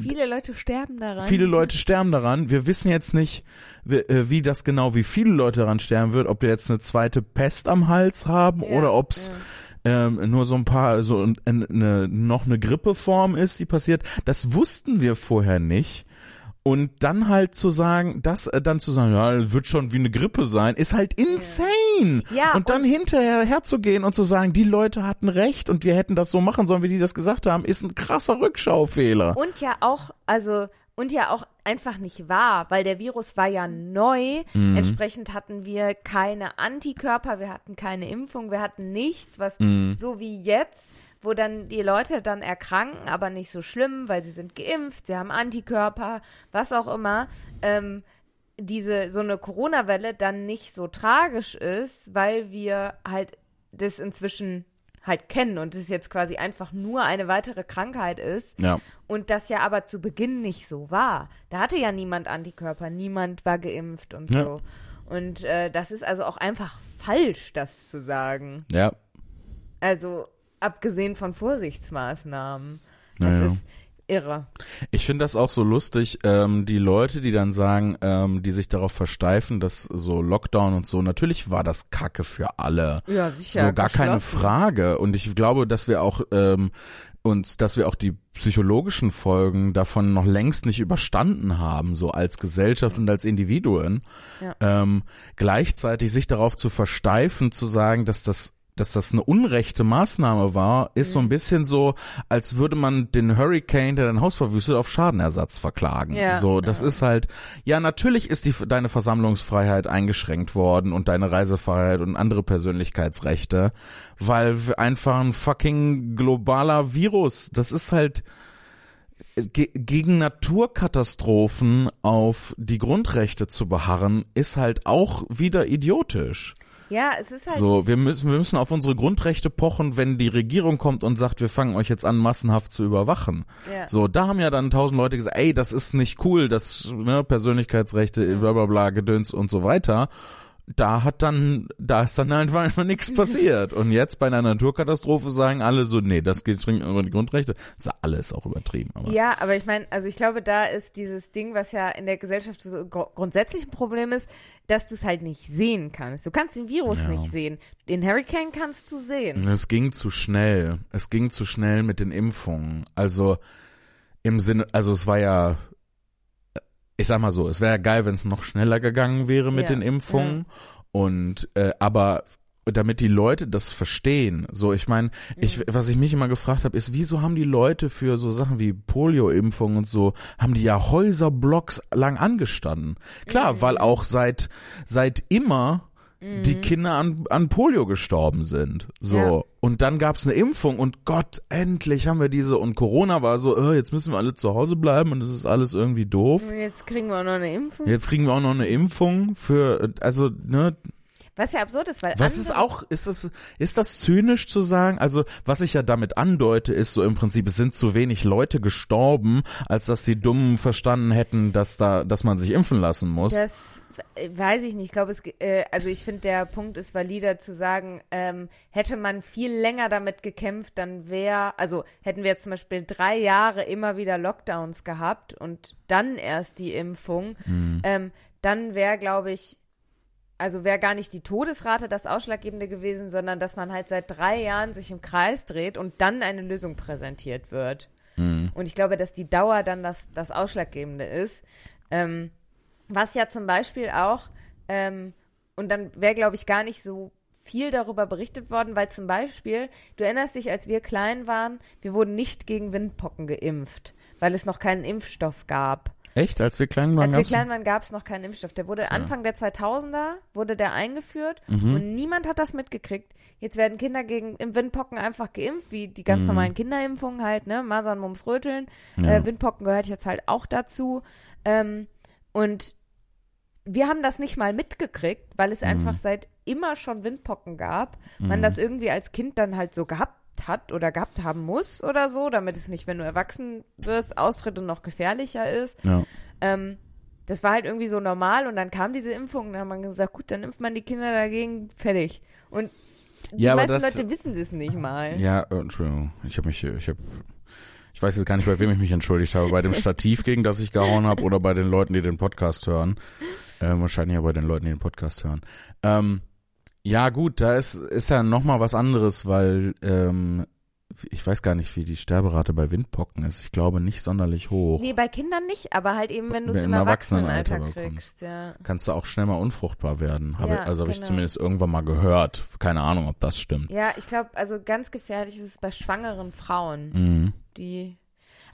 A: Viele Leute sterben daran.
B: Viele Leute sterben daran. Wir wissen jetzt nicht, wie, äh, wie das genau, wie viele Leute daran sterben wird, ob wir jetzt eine zweite Pest am Hals haben
A: Ja,
B: oder ob es
A: ja.
B: ähm, nur so ein paar, so ein- eine, noch eine Grippeform ist, die passiert. Das wussten wir vorher nicht. Und dann halt zu sagen, das äh, dann zu sagen, ja, wird schon wie eine Grippe sein, ist halt insane.
A: Ja,
B: und dann hinterher herzugehen und zu sagen, die Leute hatten recht und wir hätten das so machen sollen, wie die das gesagt haben, ist ein krasser Rückschaufehler.
A: Und ja auch, also, und ja auch einfach nicht wahr, weil der Virus war ja neu.
B: Mhm.
A: Entsprechend hatten wir keine Antikörper, wir hatten keine Impfung, wir hatten nichts, was
B: Mhm.
A: so wie jetzt, wo dann die Leute dann erkranken, aber nicht so schlimm, weil sie sind geimpft, sie haben Antikörper, was auch immer. Ähm, diese so eine Corona-Welle dann nicht so tragisch ist, weil wir halt das inzwischen halt kennen und es jetzt quasi einfach nur eine weitere Krankheit ist.
B: Ja.
A: Und das ja aber zu Beginn nicht so war. Da hatte ja niemand Antikörper, niemand war geimpft und
B: Ja.
A: so. Und äh, das ist also auch einfach falsch, das zu sagen.
B: Ja.
A: Also abgesehen von Vorsichtsmaßnahmen. Das
B: Naja.
A: ist irre.
B: Ich finde das auch so lustig, ähm, die Leute, die dann sagen, ähm, die sich darauf versteifen, dass so Lockdown und so, natürlich war das Kacke für alle.
A: Ja, sicher.
B: so gar keine. Frage. Und ich glaube, dass wir auch ähm, uns, dass wir auch die psychologischen Folgen davon noch längst nicht überstanden haben, so als Gesellschaft und als Individuen.
A: Ja.
B: Ähm, gleichzeitig sich darauf zu versteifen, zu sagen, dass das dass das eine unrechte Maßnahme war, ist
A: Mhm.
B: so ein bisschen so, als würde man den Hurricane, der dein Haus verwüstet, auf Schadenersatz verklagen.
A: Ja,
B: so, das
A: ja.
B: ist halt, ja, natürlich ist die, deine Versammlungsfreiheit eingeschränkt worden und deine Reisefreiheit und andere Persönlichkeitsrechte, weil einfach ein fucking globaler Virus, das ist halt, ge gegen Naturkatastrophen auf die Grundrechte zu beharren, ist halt auch wieder idiotisch.
A: Ja, es ist halt.
B: So, wir müssen, wir müssen auf unsere Grundrechte pochen, wenn die Regierung kommt und sagt, wir fangen euch jetzt an, massenhaft zu überwachen.
A: Ja.
B: So, da haben ja dann tausend Leute gesagt, ey, das ist nicht cool, das, ne, Persönlichkeitsrechte, bla bla bla, Gedöns und so weiter. Da hat dann, da ist dann einfach, einfach nichts passiert. Und jetzt bei einer Naturkatastrophe sagen alle so, nee, das geht dringend über die Grundrechte. Das ist alles auch übertrieben. Aber.
A: Ja, aber ich meine, also ich glaube, da ist dieses Ding, was ja in der Gesellschaft so gr grundsätzlich ein Problem ist, dass du es halt nicht sehen kannst. Du kannst den Virus
B: Ja.
A: nicht sehen. Den Hurricane kannst du sehen.
B: Es ging zu schnell. Es ging zu schnell mit den Impfungen. Also im Sinne, also es war ja, ich sag mal so, es wäre ja geil, wenn es noch schneller gegangen wäre mit
A: Ja,
B: den Impfungen. Und äh, aber damit die Leute das verstehen. So, ich meine, ich,
A: Mhm.
B: was ich mich immer gefragt habe, ist, wieso haben die Leute für so Sachen wie Polio-Impfung und so, haben die ja Häuserblocks lang angestanden. Klar, weil auch seit seit immer die Kinder an, an Polio gestorben sind. So.
A: Ja.
B: Und dann gab's eine Impfung und Gott, endlich haben wir diese. Und Corona war so, äh, jetzt müssen wir alle zu Hause bleiben und es ist alles irgendwie doof.
A: Jetzt kriegen wir auch noch eine Impfung.
B: Jetzt kriegen wir auch noch eine Impfung für, also, ne,
A: Was ja absurd ist, weil
B: was ist auch, ist das, ist das zynisch zu sagen? Also, was ich ja damit andeute, ist so im Prinzip, es sind zu wenig Leute gestorben, als dass die Dummen verstanden hätten, dass da, dass man sich impfen lassen muss.
A: Das weiß ich nicht. Ich glaube, es, äh, also ich finde, der Punkt ist valider zu sagen, ähm, hätte man viel länger damit gekämpft, dann wäre, also hätten wir jetzt zum Beispiel drei Jahre immer wieder Lockdowns gehabt und dann erst die Impfung,
B: Mhm.
A: ähm, dann wäre, glaube ich, also wäre gar nicht die Todesrate das Ausschlaggebende gewesen, sondern dass man halt seit drei Jahren sich im Kreis dreht und dann eine Lösung präsentiert wird.
B: Mhm.
A: Und ich glaube, dass die Dauer dann das, das Ausschlaggebende ist. Ähm, was ja zum Beispiel auch, ähm, und dann wäre, glaube ich, gar nicht so viel darüber berichtet worden, weil zum Beispiel, du erinnerst dich, als wir klein waren, wir wurden nicht gegen Windpocken geimpft, weil es noch keinen Impfstoff gab.
B: Echt? Als wir klein waren,
A: Als wir klein waren, gab es noch keinen Impfstoff. Der wurde Anfang der 2000er, wurde der eingeführt
B: Mhm.
A: und niemand hat das mitgekriegt. Jetzt werden Kinder gegen Windpocken einfach geimpft, wie die ganz
B: Mhm.
A: normalen Kinderimpfungen halt, ne? Masern, Mumps, Röteln.
B: Ja.
A: Äh, Windpocken gehört jetzt halt auch dazu. Ähm, und wir haben das nicht mal mitgekriegt, weil es einfach seit immer schon Windpocken gab. Man das irgendwie als Kind dann halt so gehabt hat oder gehabt haben muss oder so, damit es nicht, wenn du erwachsen wirst, austritt und noch gefährlicher ist.
B: ja.
A: Ähm, das war halt irgendwie so normal und dann kam diese Impfung und dann hat man gesagt, gut, dann impft man die Kinder dagegen, fertig. Und die
B: Ja,
A: meisten
B: das-
A: Leute wissen es nicht mal.
B: Ja, äh, Entschuldigung. Ich habe mich, ich habe, ich weiß jetzt gar nicht, bei wem ich mich entschuldigt habe. Bei dem Stativ, gegen das ich gehauen habe, oder bei den Leuten, die den Podcast hören. Äh, wahrscheinlich ja bei den Leuten, die den Podcast hören. Ähm, ja, gut, da ist, ist ja noch mal was anderes, weil ähm, ich weiß gar nicht, wie die Sterberate bei Windpocken ist. Ich glaube nicht sonderlich hoch.
A: Nee, bei Kindern nicht, aber halt eben, wenn du es im Erwachsenenalter
B: Erwachsenenalter
A: kriegst. Ja.
B: Kannst du auch schnell mal unfruchtbar werden. Habe,
A: Ja,
B: also habe ich
A: genau.
B: zumindest irgendwann mal gehört. Keine Ahnung, ob das stimmt.
A: ja, ich glaube, also ganz gefährlich ist es bei schwangeren Frauen,
B: Mhm.
A: die.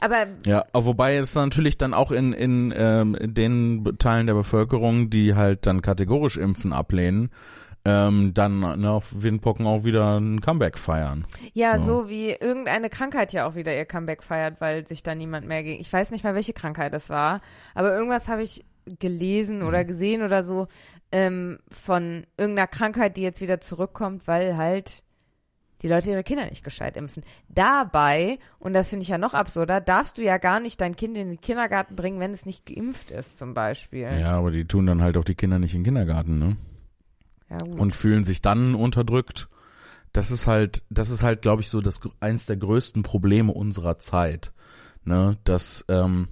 A: Aber
B: Ja, wobei es natürlich dann auch in, in, ähm, in den Teilen der Bevölkerung, die halt dann kategorisch Impfen ablehnen, ähm, dann ne, auf Windpocken auch wieder ein Comeback feiern.
A: ja,
B: So.
A: so. wie irgendeine Krankheit ja auch wieder ihr Comeback feiert, weil sich da niemand mehr gegen. Ich weiß nicht mal, welche Krankheit es war, aber irgendwas habe ich gelesen oder gesehen oder so ähm, von irgendeiner Krankheit, die jetzt wieder zurückkommt, weil halt die Leute ihre Kinder nicht gescheit impfen. Dabei, und das finde ich ja noch absurder, darfst du ja gar nicht dein Kind in den Kindergarten bringen, wenn es nicht geimpft ist, zum Beispiel.
B: Ja, aber die tun dann halt auch die Kinder nicht in den Kindergarten, ne?
A: Ja.
B: Und fühlen sich dann unterdrückt. Das ist halt, das ist halt, glaube ich, so das eins der größten Probleme unserer Zeit. Ne? Das, ähm,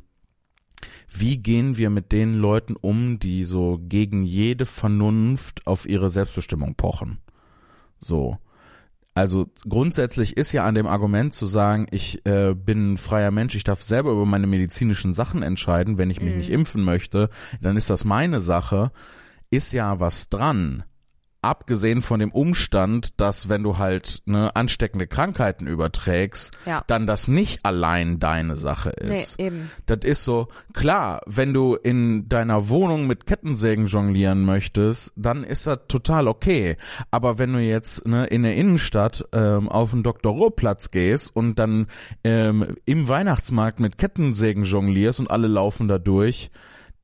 B: wie gehen wir mit den Leuten um, die so gegen jede Vernunft auf ihre Selbstbestimmung pochen? So. Also grundsätzlich ist ja an dem Argument zu sagen, ich äh, bin ein freier Mensch, ich darf selber über meine medizinischen Sachen entscheiden, wenn ich mich
A: Mhm.
B: nicht impfen möchte, dann ist das meine Sache, ist ja was dran. Abgesehen von dem Umstand, dass wenn du halt ne, ansteckende Krankheiten überträgst,
A: Ja.
B: dann das nicht allein deine Sache
A: Nee,
B: ist.
A: eben.
B: Das ist so, klar, wenn du in deiner Wohnung mit Kettensägen jonglieren möchtest, dann ist das total okay. Aber wenn du jetzt ne, in der Innenstadt ähm, auf den Dr. Ruhr-Platz gehst und dann ähm, im Weihnachtsmarkt mit Kettensägen jonglierst und alle laufen da durch,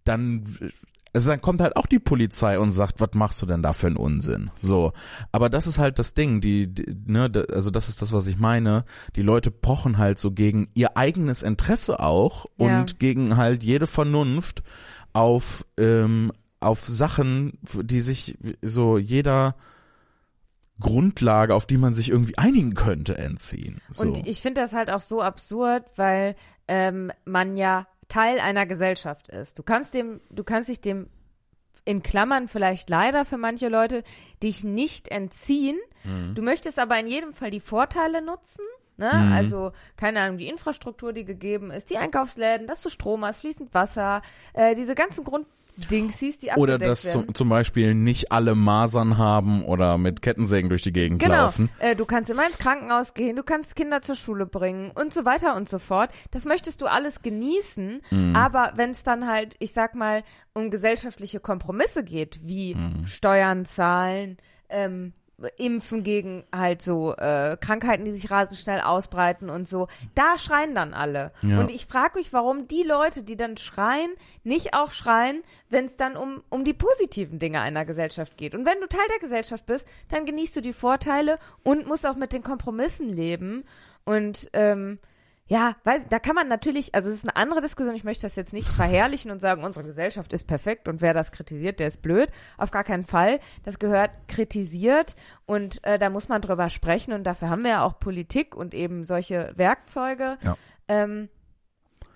B: dann also dann kommt halt auch die Polizei und sagt, was machst du denn da für einen Unsinn? So, aber das ist halt das Ding, die, die ne, also das ist das, was ich meine. Die Leute pochen halt so gegen ihr eigenes Interesse auch
A: Ja.
B: und gegen halt jede Vernunft auf ähm, auf Sachen, die sich so jeder Grundlage, auf die man sich irgendwie einigen könnte, entziehen. So.
A: Und ich finde das halt auch so absurd, weil ähm, man ja Teil einer Gesellschaft ist. Du kannst dem, du kannst dich dem in Klammern vielleicht leider für manche Leute dich nicht entziehen.
B: Mhm.
A: Du möchtest aber in jedem Fall die Vorteile nutzen. Ne?
B: Mhm.
A: Also, keine Ahnung, die Infrastruktur, die gegeben ist, die Einkaufsläden, dass du Strom hast, fließend Wasser, äh, diese ganzen Grunddingsies, die
B: Oder dass
A: werden.
B: zum, zum Beispiel nicht alle Masern haben oder mit Kettensägen durch die Gegend
A: Genau.
B: laufen.
A: Äh, du kannst immer ins Krankenhaus gehen, du kannst Kinder zur Schule bringen und so weiter und so fort. Das möchtest du alles genießen,
B: Mhm.
A: aber wenn es dann halt, ich sag mal, um gesellschaftliche Kompromisse geht, wie
B: Mhm.
A: Steuern zahlen, ähm, Impfen gegen halt so äh, Krankheiten, die sich rasend schnell ausbreiten und so, da schreien dann alle.
B: Ja.
A: Und ich frage mich, warum die Leute, die dann schreien, nicht auch schreien, wenn es dann um, um die positiven Dinge einer Gesellschaft geht. Und wenn du Teil der Gesellschaft bist, dann genießt du die Vorteile und musst auch mit den Kompromissen leben. Und ähm, ja, weiß, da kann man natürlich, also es ist eine andere Diskussion, ich möchte das jetzt nicht verherrlichen und sagen, unsere Gesellschaft ist perfekt und wer das kritisiert, der ist blöd. Auf gar keinen Fall. Das gehört kritisiert und äh, da muss man drüber sprechen und dafür haben wir ja auch Politik und eben solche Werkzeuge.
B: Ja.
A: Ähm,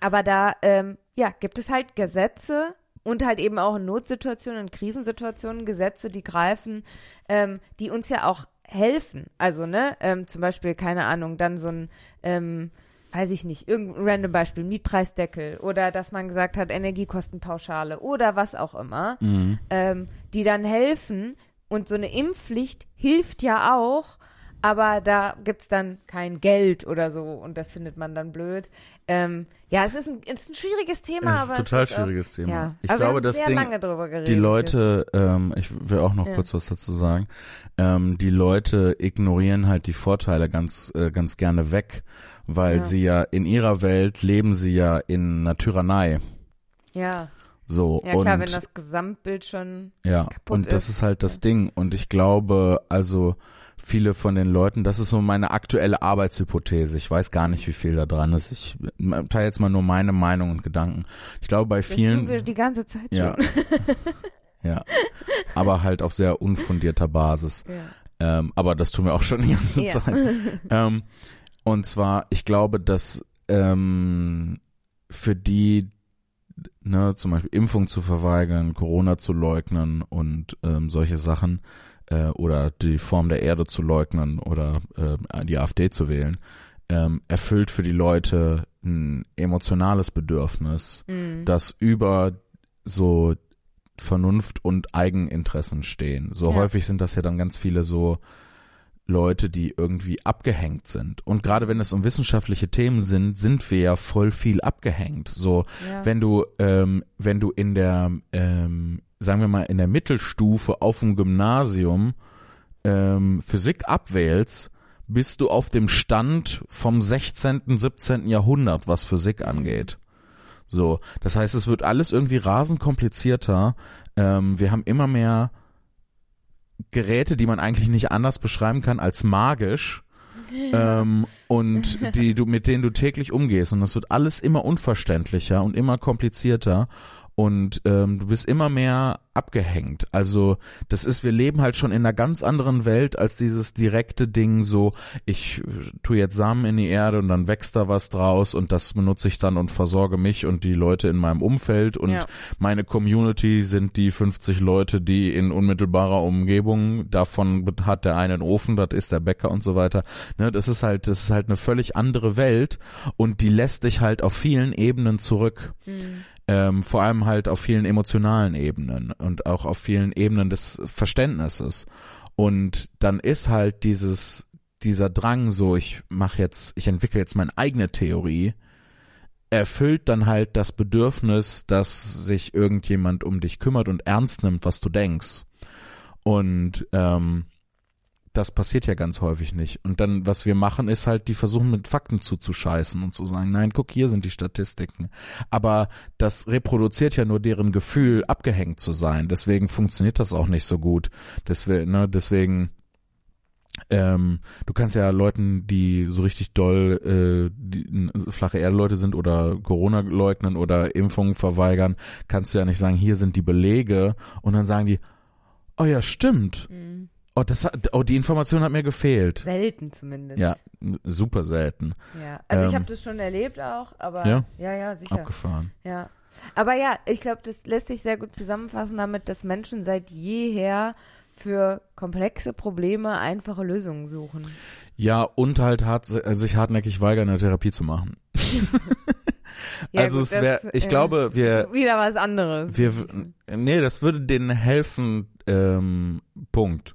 A: aber da, ähm, ja, gibt es halt Gesetze und halt eben auch in Notsituationen, in Krisensituationen Gesetze, die greifen, ähm, die uns ja auch helfen. Also, ne, ähm, zum Beispiel, keine Ahnung, dann so ein, ähm, weiß ich nicht, irgendein random Beispiel, Mietpreisdeckel oder dass man gesagt hat, Energiekostenpauschale oder was auch immer,
B: Mhm.
A: ähm, die dann helfen. Und so eine Impfpflicht hilft ja auch, aber da gibt's dann kein Geld oder so und das findet man dann blöd. Ähm, ja, es ist ein, es ist ein schwieriges Thema,
B: Es ist ein total
A: ist auch,
B: schwieriges Thema.
A: Ja.
B: Ich
A: aber
B: glaube, das Ding, die Leute, ähm, ich will auch noch
A: Ja.
B: kurz was dazu sagen, ähm, die Leute ignorieren halt die Vorteile ganz, äh, ganz gerne weg, weil
A: Ja.
B: sie ja in ihrer Welt leben sie ja in einer Tyrannei.
A: Ja,
B: So,
A: ja klar,
B: und
A: wenn das Gesamtbild schon
B: Ja,
A: kaputt
B: und das
A: ist.
B: ist halt das Ding. Und ich glaube, also viele von den Leuten, das ist so meine aktuelle Arbeitshypothese. Ich weiß gar nicht, wie viel da dran ist. Ich teile jetzt mal nur meine Meinung und Gedanken. Ich glaube, bei
A: Das tun wir
B: vielen,
A: die ganze Zeit
B: ja,
A: schon.
B: ja, aber halt auf sehr unfundierter Basis.
A: Ja.
B: Ähm, aber das tun wir auch schon die ganze
A: Ja.
B: Zeit. ähm, und zwar, ich glaube, dass ähm, für die, ne, zum Beispiel Impfung zu verweigern, Corona zu leugnen und ähm, solche Sachen äh, oder die Form der Erde zu leugnen oder äh, die AfD zu wählen, ähm, erfüllt für die Leute ein emotionales Bedürfnis,
A: Mhm.
B: das über so Vernunft und Eigeninteressen stehen. So
A: Ja.
B: häufig sind das ja dann ganz viele so Leute, die irgendwie abgehängt sind. Und gerade wenn es um wissenschaftliche Themen sind, sind wir ja voll viel abgehängt. So,
A: ja.
B: wenn du, ähm, wenn du in der, ähm, sagen wir mal, in der Mittelstufe auf dem Gymnasium ähm, Physik abwählst, bist du auf dem Stand vom 16., 17. Jahrhundert, was Physik angeht. So, das heißt, es wird alles irgendwie rasend komplizierter. Ähm, wir haben immer mehr Geräte, die man eigentlich nicht anders beschreiben kann als magisch. Ähm, und die du mit denen du täglich umgehst und das wird alles immer unverständlicher und immer komplizierter und ähm, du bist immer mehr abgehängt. Also das ist, wir leben halt schon in einer ganz anderen Welt als dieses direkte Ding so, ich äh, tue jetzt Samen in die Erde und dann wächst da was draus und das benutze ich dann und versorge mich und die Leute in meinem Umfeld und
A: Ja.
B: meine Community sind die 50 Leute, die in unmittelbarer Umgebung, davon hat der eine einen Ofen, das ist der Bäcker und so weiter. Ne, das ist halt, das ist halt eine völlig andere Welt und die lässt dich halt auf vielen Ebenen zurück.
A: Mhm.
B: Ähm, vor allem halt auf vielen emotionalen Ebenen und auch auf vielen Ebenen des Verständnisses. Und dann ist halt dieses, dieser Drang so, ich mache jetzt, ich entwickle jetzt meine eigene Theorie, erfüllt dann halt das Bedürfnis, dass sich irgendjemand um dich kümmert und ernst nimmt, was du denkst. Und ähm, das passiert ja ganz häufig nicht. Und dann, was wir machen, ist halt, die versuchen mit Fakten zuzuscheißen und zu sagen, nein, guck, hier sind die Statistiken. Aber das reproduziert ja nur deren Gefühl, abgehängt zu sein. Deswegen funktioniert das auch nicht so gut. Deswegen, ne, deswegen, ähm, du kannst ja Leuten, die so richtig doll äh, die, flache Erde-Leute sind oder Corona leugnen oder Impfungen verweigern, kannst du ja nicht sagen, hier sind die Belege und dann sagen die, oh ja, stimmt.
A: Mhm.
B: Oh, das hat, oh, die Information hat mir gefehlt.
A: Selten zumindest.
B: Ja, super selten.
A: ja. Also ich
B: Ähm,
A: habe das schon erlebt auch, aber
B: Ja?
A: ja, ja, sicher.
B: Abgefahren.
A: Ja. Aber ja, ich glaube, das lässt sich sehr gut zusammenfassen damit, dass Menschen seit jeher für komplexe Probleme einfache Lösungen suchen.
B: Ja, und halt hart, äh, sich hartnäckig weigern, eine Therapie zu machen.
A: Ja,
B: also
A: gut,
B: es
A: das,
B: wär, ich
A: äh,
B: glaube, wir,
A: wieder was anderes.
B: wir, nee, das würde denen helfen, ähm, Punkt.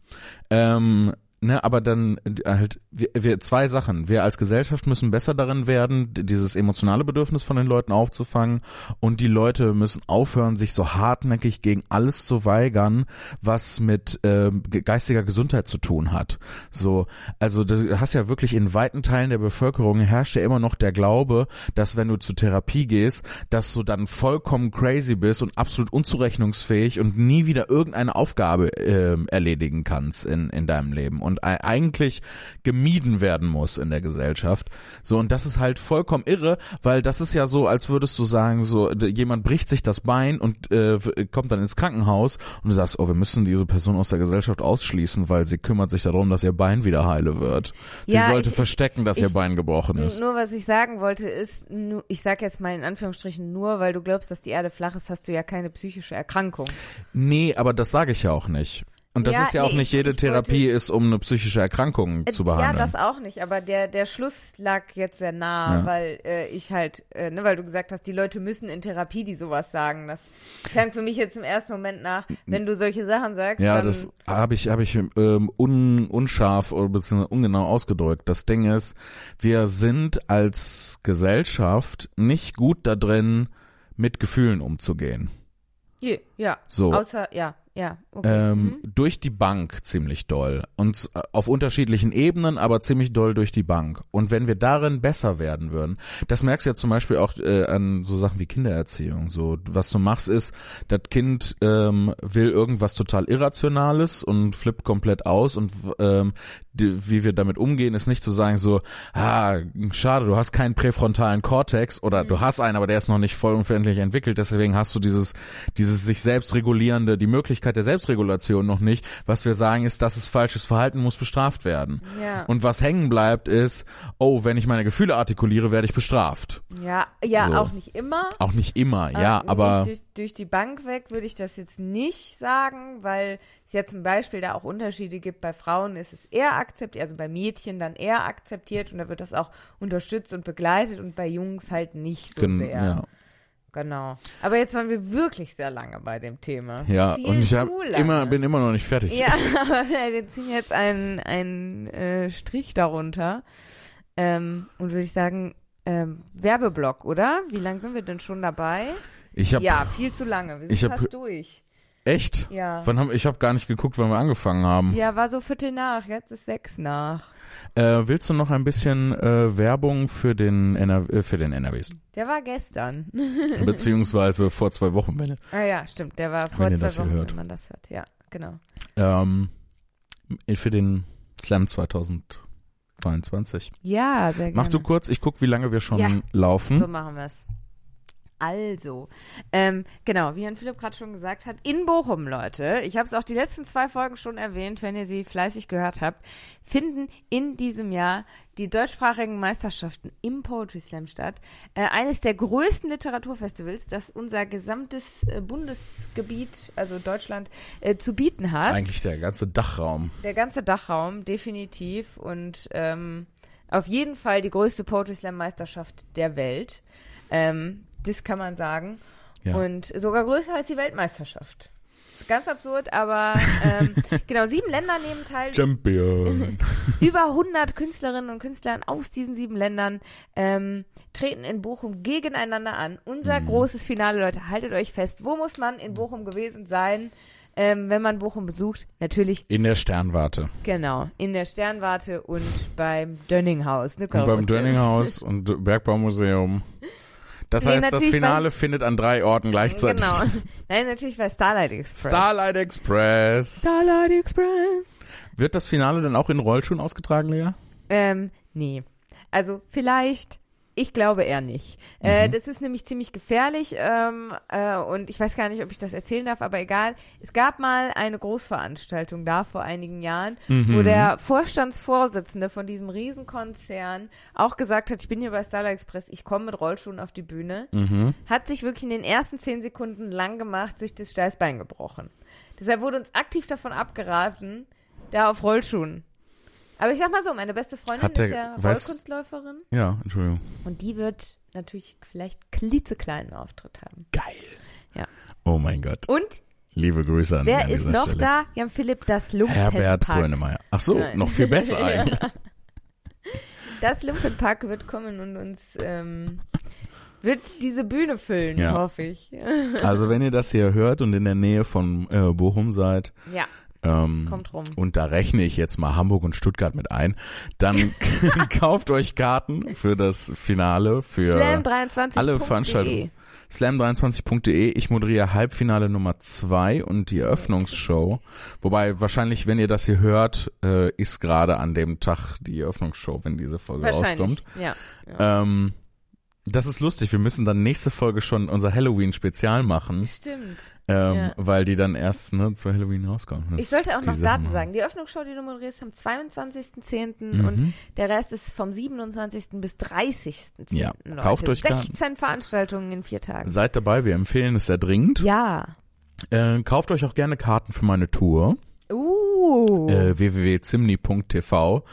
B: Ähm, ne, aber dann äh, halt, wir, wir, zwei Sachen. Wir als Gesellschaft müssen besser darin werden, dieses emotionale Bedürfnis von den Leuten aufzufangen und die Leute müssen aufhören, sich so hartnäckig gegen alles zu weigern, was mit ge- geistiger Gesundheit zu tun hat. So, also du hast ja wirklich in weiten Teilen der Bevölkerung herrscht ja immer noch der Glaube, dass wenn du zur Therapie gehst, dass du dann vollkommen crazy bist und absolut unzurechnungsfähig und nie wieder irgendeine Aufgabe ähm, erledigen kannst in, in deinem Leben. Und und eigentlich gemieden werden muss in der Gesellschaft. So, und das ist halt vollkommen irre, weil das ist ja so, als würdest du sagen, so, jemand bricht sich das Bein und äh, kommt dann ins Krankenhaus und du sagst, oh, wir müssen diese Person aus der Gesellschaft ausschließen, weil sie kümmert sich darum, dass ihr Bein wieder heile wird. Sie
A: Ja,
B: sollte
A: ich-
B: verstecken, dass
A: ich-
B: ihr Bein gebrochen ist.
A: Nur was ich sagen wollte ist, ich sag jetzt mal in Anführungsstrichen nur, weil du glaubst, dass die Erde flach ist, hast du ja keine psychische Erkrankung.
B: Nee, aber das sage ich ja auch nicht. Und das
A: Ja,
B: ist ja auch
A: nee,
B: nicht
A: ich-
B: jede
A: ich
B: Therapie ist, um eine psychische Erkrankung
A: Äh,
B: zu
A: Ja,
B: behandeln.
A: das auch nicht, aber der, der Schluss lag jetzt sehr nah,
B: Ja.
A: weil äh, ich halt, äh, ne, weil du gesagt hast, die Leute müssen in Therapie, die sowas sagen. Das klang für mich jetzt im ersten Moment nach, wenn du solche Sachen sagst,
B: Ja, das habe ich, habe ich ähm, un, unscharf oder beziehungsweise ungenau ausgedrückt. Das Ding ist, wir sind als Gesellschaft nicht gut da drin, mit Gefühlen umzugehen.
A: Je, ja,
B: So.
A: außer, ja, ja, okay.
B: Ähm,
A: Mhm.
B: Durch die Bank ziemlich doll. Und äh, auf unterschiedlichen Ebenen, aber ziemlich doll durch die Bank. Und wenn wir darin besser werden würden, das merkst du ja zum Beispiel auch äh, an so Sachen wie Kindererziehung. So, was du machst ist, das Kind ähm, will irgendwas total Irrationales und flippt komplett aus und ähm, die, wie wir damit umgehen, ist nicht zu sagen so, ah, schade, du hast keinen präfrontalen Kortex oder du hast einen, aber der ist noch nicht vollumfänglich entwickelt, deswegen hast du dieses, dieses sich selbst regulierende, die Möglichkeit der Selbstregulation noch nicht. Was wir sagen ist, das ist falsches Verhalten, muss bestraft werden.
A: ja,
B: Und was hängen bleibt ist, oh, wenn ich meine Gefühle artikuliere, werde ich bestraft.
A: ja, ja,
B: so.
A: auch nicht immer.
B: Auch nicht immer, ja,
A: Ähm,
B: aber
A: Durch, durch die Bank weg würde ich das jetzt nicht sagen, weil es ja zum Beispiel da auch Unterschiede gibt. Bei Frauen ist es eher akzeptiert, also bei Mädchen dann eher akzeptiert und da wird das auch unterstützt und begleitet und bei Jungs halt nicht so
B: gen-
A: sehr.
B: ja.
A: Genau. Aber jetzt waren wir wirklich sehr lange bei dem Thema.
B: Ja,
A: Viel
B: und ich hab immer, bin immer noch nicht fertig.
A: Ja, aber wir ziehen jetzt einen, einen äh, Strich darunter. Ähm, und würde ich sagen, ähm, Werbeblock, oder? Wie lange sind wir denn schon dabei?
B: Ich habe
A: ja, viel zu lange. Wir sind
B: ich hab-
A: fast durch.
B: echt,
A: Ja.
B: wann haben, ich habe gar nicht geguckt, wann wir angefangen haben.
A: Ja, war so Viertel nach, jetzt ist sechs nach.
B: Äh, willst du noch ein bisschen äh, Werbung für den, äh, für den NRWs?
A: Der war gestern.
B: Beziehungsweise vor zwei Wochen, wenn
A: ah ja, stimmt, der war vor
B: ihr
A: zwei Wochen,
B: hört.
A: wenn man das hört. Ja, genau.
B: ähm, für den Slam 2022.
A: Ja, sehr gerne.
B: Mach du kurz, ich guck, wie lange wir schon
A: Ja.
B: laufen.
A: So machen wir es. Also, ähm, genau, wie Herrn Philipp gerade schon gesagt hat, in Bochum, Leute, ich habe es auch die letzten zwei Folgen schon erwähnt, wenn ihr sie fleißig gehört habt, finden in diesem Jahr die deutschsprachigen Meisterschaften im Poetry Slam statt. Äh, eines der größten Literaturfestivals, das unser gesamtes äh, Bundesgebiet, also Deutschland, äh, zu bieten hat.
B: Eigentlich der ganze Dachraum.
A: Der ganze Dachraum, definitiv. Und ähm, auf jeden Fall die größte Poetry Slam Meisterschaft der Welt. Ähm, das kann man sagen.
B: Ja.
A: Und sogar größer als die Weltmeisterschaft. Ganz absurd, aber ähm, genau, sieben Länder nehmen teil.
B: Champion.
A: Über 100 Künstlerinnen und Künstler aus diesen sieben Ländern ähm, treten in Bochum gegeneinander an. Unser
B: Mhm.
A: großes Finale, Leute, haltet euch fest. Wo muss man in Bochum gewesen sein, ähm, wenn man Bochum besucht? Natürlich
B: In der Sternwarte.
A: Genau, in der Sternwarte und beim Dönninghaus. Ne,
B: Und beim Dönninghaus und Bergbaumuseum. Das
A: Nee,
B: heißt, das Finale findet an drei Orten gleichzeitig.
A: Genau. Nein, natürlich bei Starlight Express.
B: Starlight Express.
A: Starlight Express.
B: Wird das Finale dann auch in Rollschuhen ausgetragen, Lea?
A: Ähm, nee. Also vielleicht, ich glaube eher nicht. Äh,
B: Mhm.
A: das ist nämlich ziemlich gefährlich ähm, äh, und ich weiß gar nicht, ob ich das erzählen darf, aber egal. Es gab mal eine Großveranstaltung da vor einigen Jahren,
B: Mhm.
A: wo der Vorstandsvorsitzende von diesem Riesenkonzern auch gesagt hat, ich bin hier bei Starlight Express, ich komme mit Rollschuhen auf die Bühne.
B: Mhm.
A: hat sich wirklich in den ersten zehn Sekunden lang gemacht, sich das Steißbein gebrochen. Deshalb wurde uns aktiv davon abgeraten, da auf Rollschuhen. Aber ich sag mal so, meine beste Freundin
B: der-
A: ist ja Rollkunstläuferin
B: Ja, Entschuldigung.
A: und die wird natürlich vielleicht klitzekleinen Auftritt haben.
B: Geil.
A: Ja.
B: Oh mein Gott.
A: Und
B: Liebe Grüße an,
A: wer
B: an
A: ist noch
B: Stelle.
A: da? Jan Philipp, das
B: Herbert
A: Lumpenpack.
B: Grönemeyer. Ach so,
A: Nein.
B: noch viel besser eigentlich.
A: Das Lumpenpack wird kommen und uns ähm, wird diese Bühne füllen,
B: Ja.
A: hoffe ich.
B: Also wenn ihr das hier hört und in der Nähe von äh, Bochum seid,
A: Ja,
B: ähm,
A: kommt rum.
B: und da rechne ich jetzt mal Hamburg und Stuttgart mit ein, dann kauft euch Karten für das Finale, für
A: Slam23.de.
B: alle Veranstaltungen. slam23.de. Ich moderiere Halbfinale Nummer zwei und die Eröffnungsshow. Wobei wahrscheinlich, wenn ihr das hier hört, äh, ist gerade an dem Tag die Eröffnungsshow, wenn diese Folge rauskommt.
A: Ja. ja.
B: Ähm, das ist lustig. Wir müssen dann nächste Folge schon unser Halloween-Spezial machen,
A: Stimmt.
B: ähm,
A: Ja.
B: weil die dann erst ne, zu Halloween rauskommen. Das-
A: Ich sollte auch noch Daten
B: Hammer.
A: sagen. Die Eröffnungsshow, die du moderierst, am 22.10.
B: Mhm.
A: und der Rest ist vom 27. bis 30.10.
B: Ja,
A: Leute.
B: kauft euch Karten.
A: 16 Veranstaltungen in vier Tagen.
B: Seid dabei, wir empfehlen es sehr dringend.
A: Ja.
B: Äh, kauft euch auch gerne Karten für meine Tour.
A: Uh.
B: Äh, www.zimni.tv.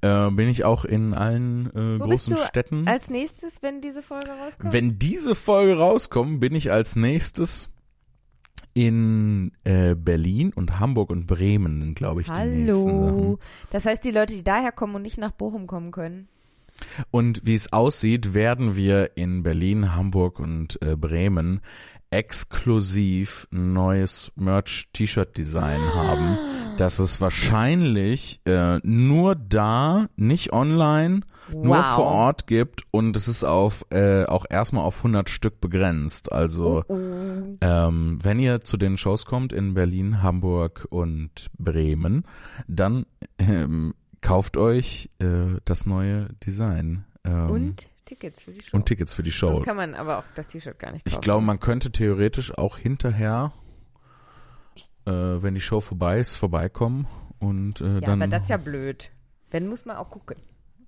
B: Äh, bin ich auch in allen äh,
A: Wo bist
B: großen
A: du
B: Städten.
A: Als nächstes, wenn diese Folge rauskommt?
B: Wenn diese Folge rauskommt, bin ich als nächstes in äh, Berlin und Hamburg und Bremen, glaube ich, die nächsten Sachen.
A: Hallo. Das heißt, die Leute, die daher kommen und nicht nach Bochum kommen können.
B: Und wie es aussieht, werden wir in Berlin, Hamburg und äh, Bremen exklusiv ein neues Merch-T-Shirt-Design
A: Ah.
B: haben, das es wahrscheinlich äh, nur da, nicht online, nur
A: Wow.
B: vor Ort gibt und es ist auf äh, auch erstmal auf 100 Stück begrenzt. Also
A: Oh.
B: ähm, wenn ihr zu den Shows kommt in Berlin, Hamburg und Bremen, dann ähm, kauft euch äh, das neue Design. Ähm,
A: Und Tickets für die Show.
B: und Tickets für die Show.
A: Sonst kann man aber auch das T-Shirt gar nicht kaufen.
B: Ich glaube, man könnte theoretisch auch hinterher, äh, wenn die Show vorbei ist, vorbeikommen und äh,
A: Ja,
B: dann.
A: aber das ist ja blöd. Wenn muss man auch gucken.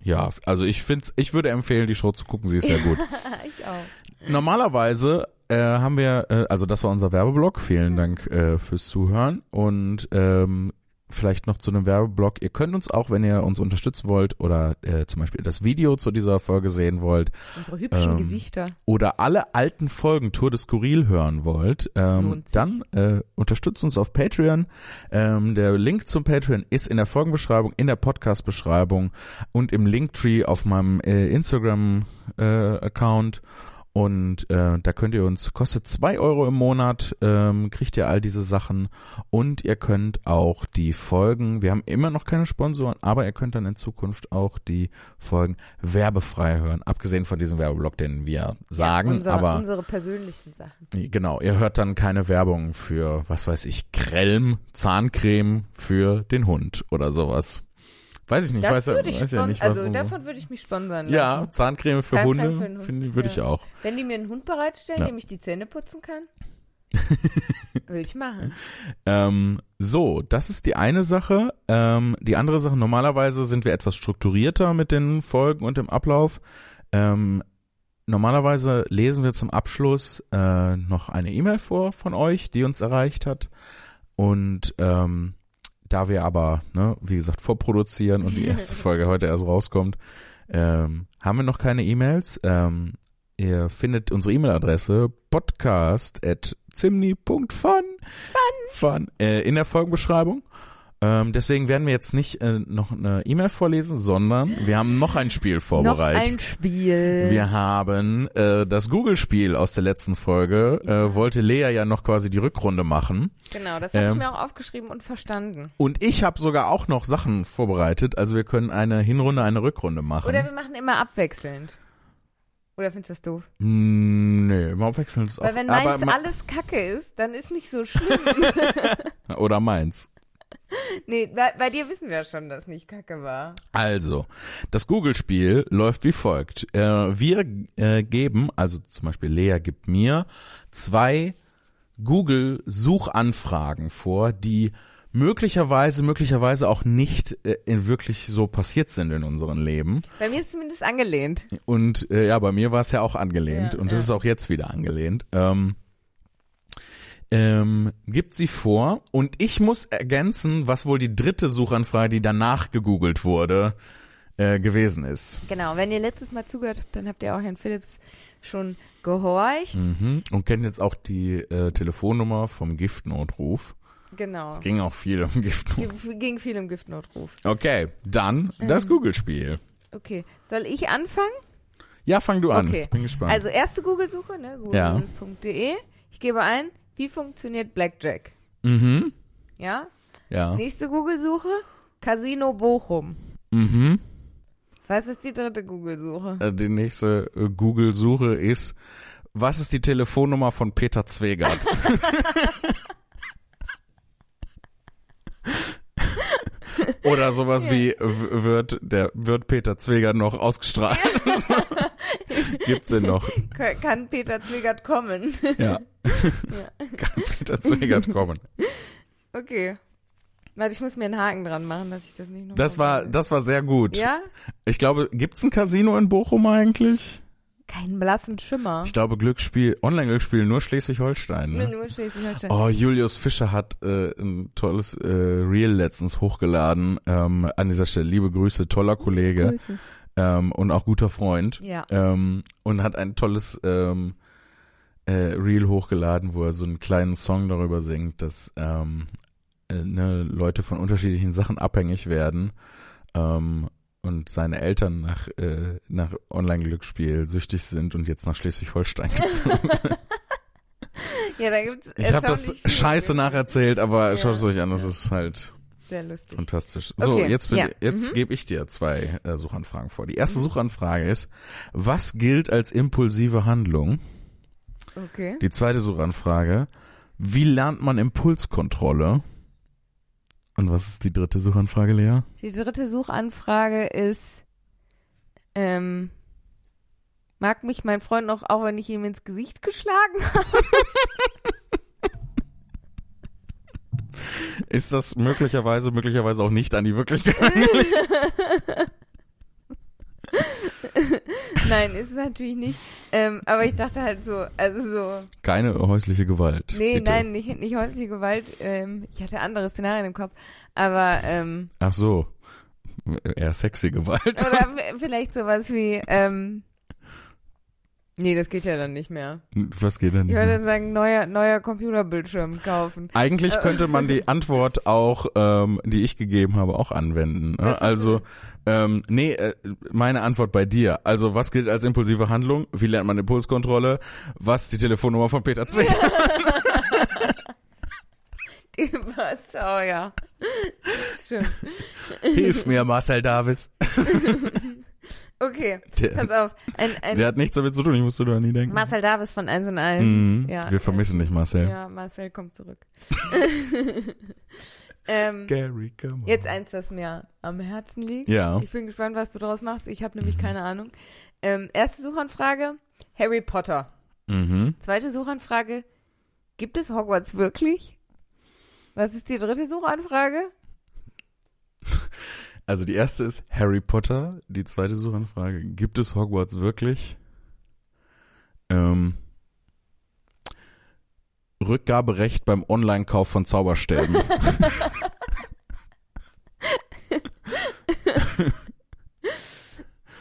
B: ja, also ich finde, ich würde empfehlen, die Show zu gucken. Sie ist sehr gut.
A: ich auch.
B: Normalerweise äh, haben wir, äh, also das war unser Werbeblock. Vielen Dank äh, fürs Zuhören und ähm, vielleicht noch zu einem Werbeblock. Ihr könnt uns auch, wenn ihr uns unterstützen wollt oder äh, zum Beispiel das Video zu dieser Folge sehen wollt
A: Unsere hübschen
B: Ähm,
A: Gesichter.
B: oder alle alten Folgen Tour de Skurril hören wollt, ähm, dann äh, unterstützt uns auf Patreon. Ähm, der Link zum Patreon ist in der Folgenbeschreibung, in der Podcast-Beschreibung und im Linktree auf meinem äh, Instagram-Account. Und äh, da könnt ihr uns, kostet zwei Euro im Monat, ähm, kriegt ihr all diese Sachen und ihr könnt auch die Folgen, wir haben immer noch keine Sponsoren, aber ihr könnt dann in Zukunft auch die Folgen werbefrei hören, abgesehen von diesem Werbeblock, den wir sagen,
A: ja, unser,
B: aber
A: unsere persönlichen Sachen.
B: genau, ihr hört dann keine Werbung für, was weiß ich, Krelm, Zahncreme für den Hund oder sowas. Weiß ich nicht,
A: Das
B: weiß,
A: würde ich
B: weiß ja nicht,
A: also
B: so-
A: davon würde ich mich sponsern lassen.
B: ja, Zahncreme für
A: Zahncreme
B: Hunde,
A: für Hund,
B: finde würde ich auch.
A: Wenn die mir einen Hund bereitstellen,
B: Ja.
A: dem ich die Zähne putzen kann, würde ich machen.
B: Ähm, so, das ist die eine Sache. Ähm, die andere Sache, normalerweise sind wir etwas strukturierter mit den Folgen und dem Ablauf. Ähm, normalerweise lesen wir zum Abschluss äh, noch eine E-Mail vor von euch, die uns erreicht hat. Und ähm, da wir aber, ne, wie gesagt, vorproduzieren und die erste Folge heute erst rauskommt, ähm, haben wir noch keine E-Mails. Ähm, ihr findet unsere E-Mail-Adresse podcast.zimni.fun Fun. Fun. Äh, in der Folgenbeschreibung. Ähm, deswegen werden wir jetzt nicht äh, noch eine E-Mail vorlesen, sondern wir haben noch ein Spiel
A: Noch
B: vorbereitet.
A: ein Spiel.
B: Wir haben äh, das Google-Spiel aus der letzten Folge. Äh, wollte Lea ja noch quasi die Rückrunde machen.
A: genau, das habe
B: Ähm,
A: ich mir auch aufgeschrieben und verstanden.
B: Und ich habe sogar auch noch Sachen vorbereitet. Also wir können eine Hinrunde, eine Rückrunde machen.
A: Oder wir machen immer abwechselnd. Oder findest du das doof?
B: Mm, nee, immer abwechselnd ist auch.
A: Weil wenn meins alles Kacke ist, dann ist nicht so schlimm.
B: Oder meins.
A: nee, bei, bei dir wissen wir ja schon, dass nicht Kacke war.
B: Also, das Google-Spiel läuft wie folgt. Äh, wir äh, geben, also zum Beispiel Lea gibt mir zwei Google-Suchanfragen vor, die möglicherweise, möglicherweise auch nicht äh, in wirklich so passiert sind in unserem Leben.
A: Bei mir ist es zumindest angelehnt.
B: Und äh, ja, bei mir war es ja auch angelehnt
A: Ja,
B: und das
A: ja.
B: ist auch jetzt wieder angelehnt. Ähm, ähm, gibt sie vor und ich muss ergänzen, was wohl die dritte Suchanfrage, die danach gegoogelt wurde, äh, gewesen ist.
A: Genau, wenn ihr letztes Mal zugehört habt, dann habt ihr auch Herrn Philips schon gehorcht.
B: Mhm. Und kennt jetzt auch die äh, Telefonnummer vom Giftnotruf.
A: Genau.
B: Ging auch viel um Giftnotruf.
A: G- Ging viel um Giftnotruf.
B: Okay, dann das
A: Ähm.
B: Google-Spiel.
A: Okay, soll ich anfangen?
B: Ja, fang du an.
A: Okay.
B: Ich bin gespannt.
A: Also erste Google-Suche, ne?
B: Ja.
A: Google.de. Ich gebe ein, wie funktioniert Blackjack?
B: mhm.
A: Ja?
B: Ja.
A: Nächste Google-Suche, Casino Bochum.
B: Was ist die Telefonnummer von Peter Zwegert? Oder sowas wie w- wird der wird Peter Zwegert noch ausgestrahlt? Gibt's den noch?
A: Ka- Kann Peter Zwegert kommen?
B: Ja. Kann Peter Zwegert kommen?
A: Okay. Warte, ich muss mir einen Haken dran machen, dass ich das nicht noch
B: Das war das war sehr gut.
A: Ja?
B: Ich glaube, gibt's ein Casino in Bochum eigentlich?
A: Keinen blassen Schimmer.
B: Ich glaube Glücksspiel, Online-Glücksspiel nur Schleswig-Holstein. Ne?
A: Nur Schleswig-Holstein.
B: Oh, Julius Fischer hat äh, ein tolles äh, Reel letztens hochgeladen. Ähm, an dieser Stelle liebe Grüße, toller Kollege
A: Grüße.
B: ähm, und auch guter Freund.
A: Ja.
B: Ähm, und hat ein tolles ähm, äh, Reel hochgeladen, wo er so einen kleinen Song darüber singt, dass ähm, äh, ne, Leute von unterschiedlichen Sachen abhängig werden ähm, und seine Eltern nach, äh, nach Online-Glücksspiel süchtig sind und jetzt nach Schleswig-Holstein gezogen sind.
A: Ja, da gibt's
B: Ich habe das scheiße nacherzählt, aber
A: Ja.
B: schaut es euch an, das ist halt
A: Sehr lustig.
B: fantastisch. So,
A: Okay,
B: jetzt, bin-
A: ja.
B: jetzt
A: Mhm.
B: gebe ich dir zwei äh, Suchanfragen vor. Die erste Suchanfrage ist, was gilt als impulsive Handlung?
A: Okay.
B: Die zweite Suchanfrage, wie lernt man Impulskontrolle? Und was ist die dritte Suchanfrage, Lea?
A: Die dritte Suchanfrage ist, ähm, mag mich mein Freund noch, auch wenn ich ihm ins Gesicht geschlagen habe?
B: Ist das möglicherweise, möglicherweise auch nicht an die Wirklichkeit?
A: Nein, ist es natürlich nicht. Ähm, aber ich dachte halt so, also so,
B: Keine häusliche Gewalt.
A: nee,
B: bitte.
A: nein, nicht, nicht häusliche Gewalt. Ähm, ich hatte andere Szenarien im Kopf. Aber, ähm,
B: Ach so. Eher sexy Gewalt.
A: oder vielleicht sowas wie, ähm, nee, das geht ja dann nicht mehr.
B: Was geht denn?
A: Ich würde dann sagen, neuer, neuer Computerbildschirm kaufen.
B: Eigentlich
A: Äh.
B: könnte man die Antwort auch, ähm, die ich gegeben habe, auch anwenden.
A: Was
B: Ne? Also, ähm, nee, äh, meine Antwort bei dir. Also, was gilt als impulsive Handlung? Wie lernt man Impulskontrolle? Was ist die Telefonnummer von Peter Zweck?
A: Die war oh ja. Stimmt.
B: Hilf mir, Marcel Davis.
A: Okay,
B: Der,
A: pass auf. Ein, ein
B: der hat nichts damit zu tun, ich musste da nie denken.
A: Marcel Davis von 1 und 1.
B: Mhm.
A: Ja,
B: Wir vermissen dich, Marcel.
A: Ja, Marcel kommt zurück. ähm,
B: Gary, come on.
A: jetzt eins, das mir am Herzen liegt.
B: Ja.
A: Ich bin gespannt, was du draus machst. Ich habe nämlich
B: Mhm.
A: keine Ahnung. Ähm, erste Suchanfrage, Harry Potter.
B: Mhm.
A: Zweite Suchanfrage, gibt es Hogwarts wirklich? Was ist die dritte Suchanfrage?
B: Also die erste ist Harry Potter. Die zweite Suchanfrage, gibt es Hogwarts wirklich? Ähm, Rückgaberecht beim Online-Kauf von Zauberstäben.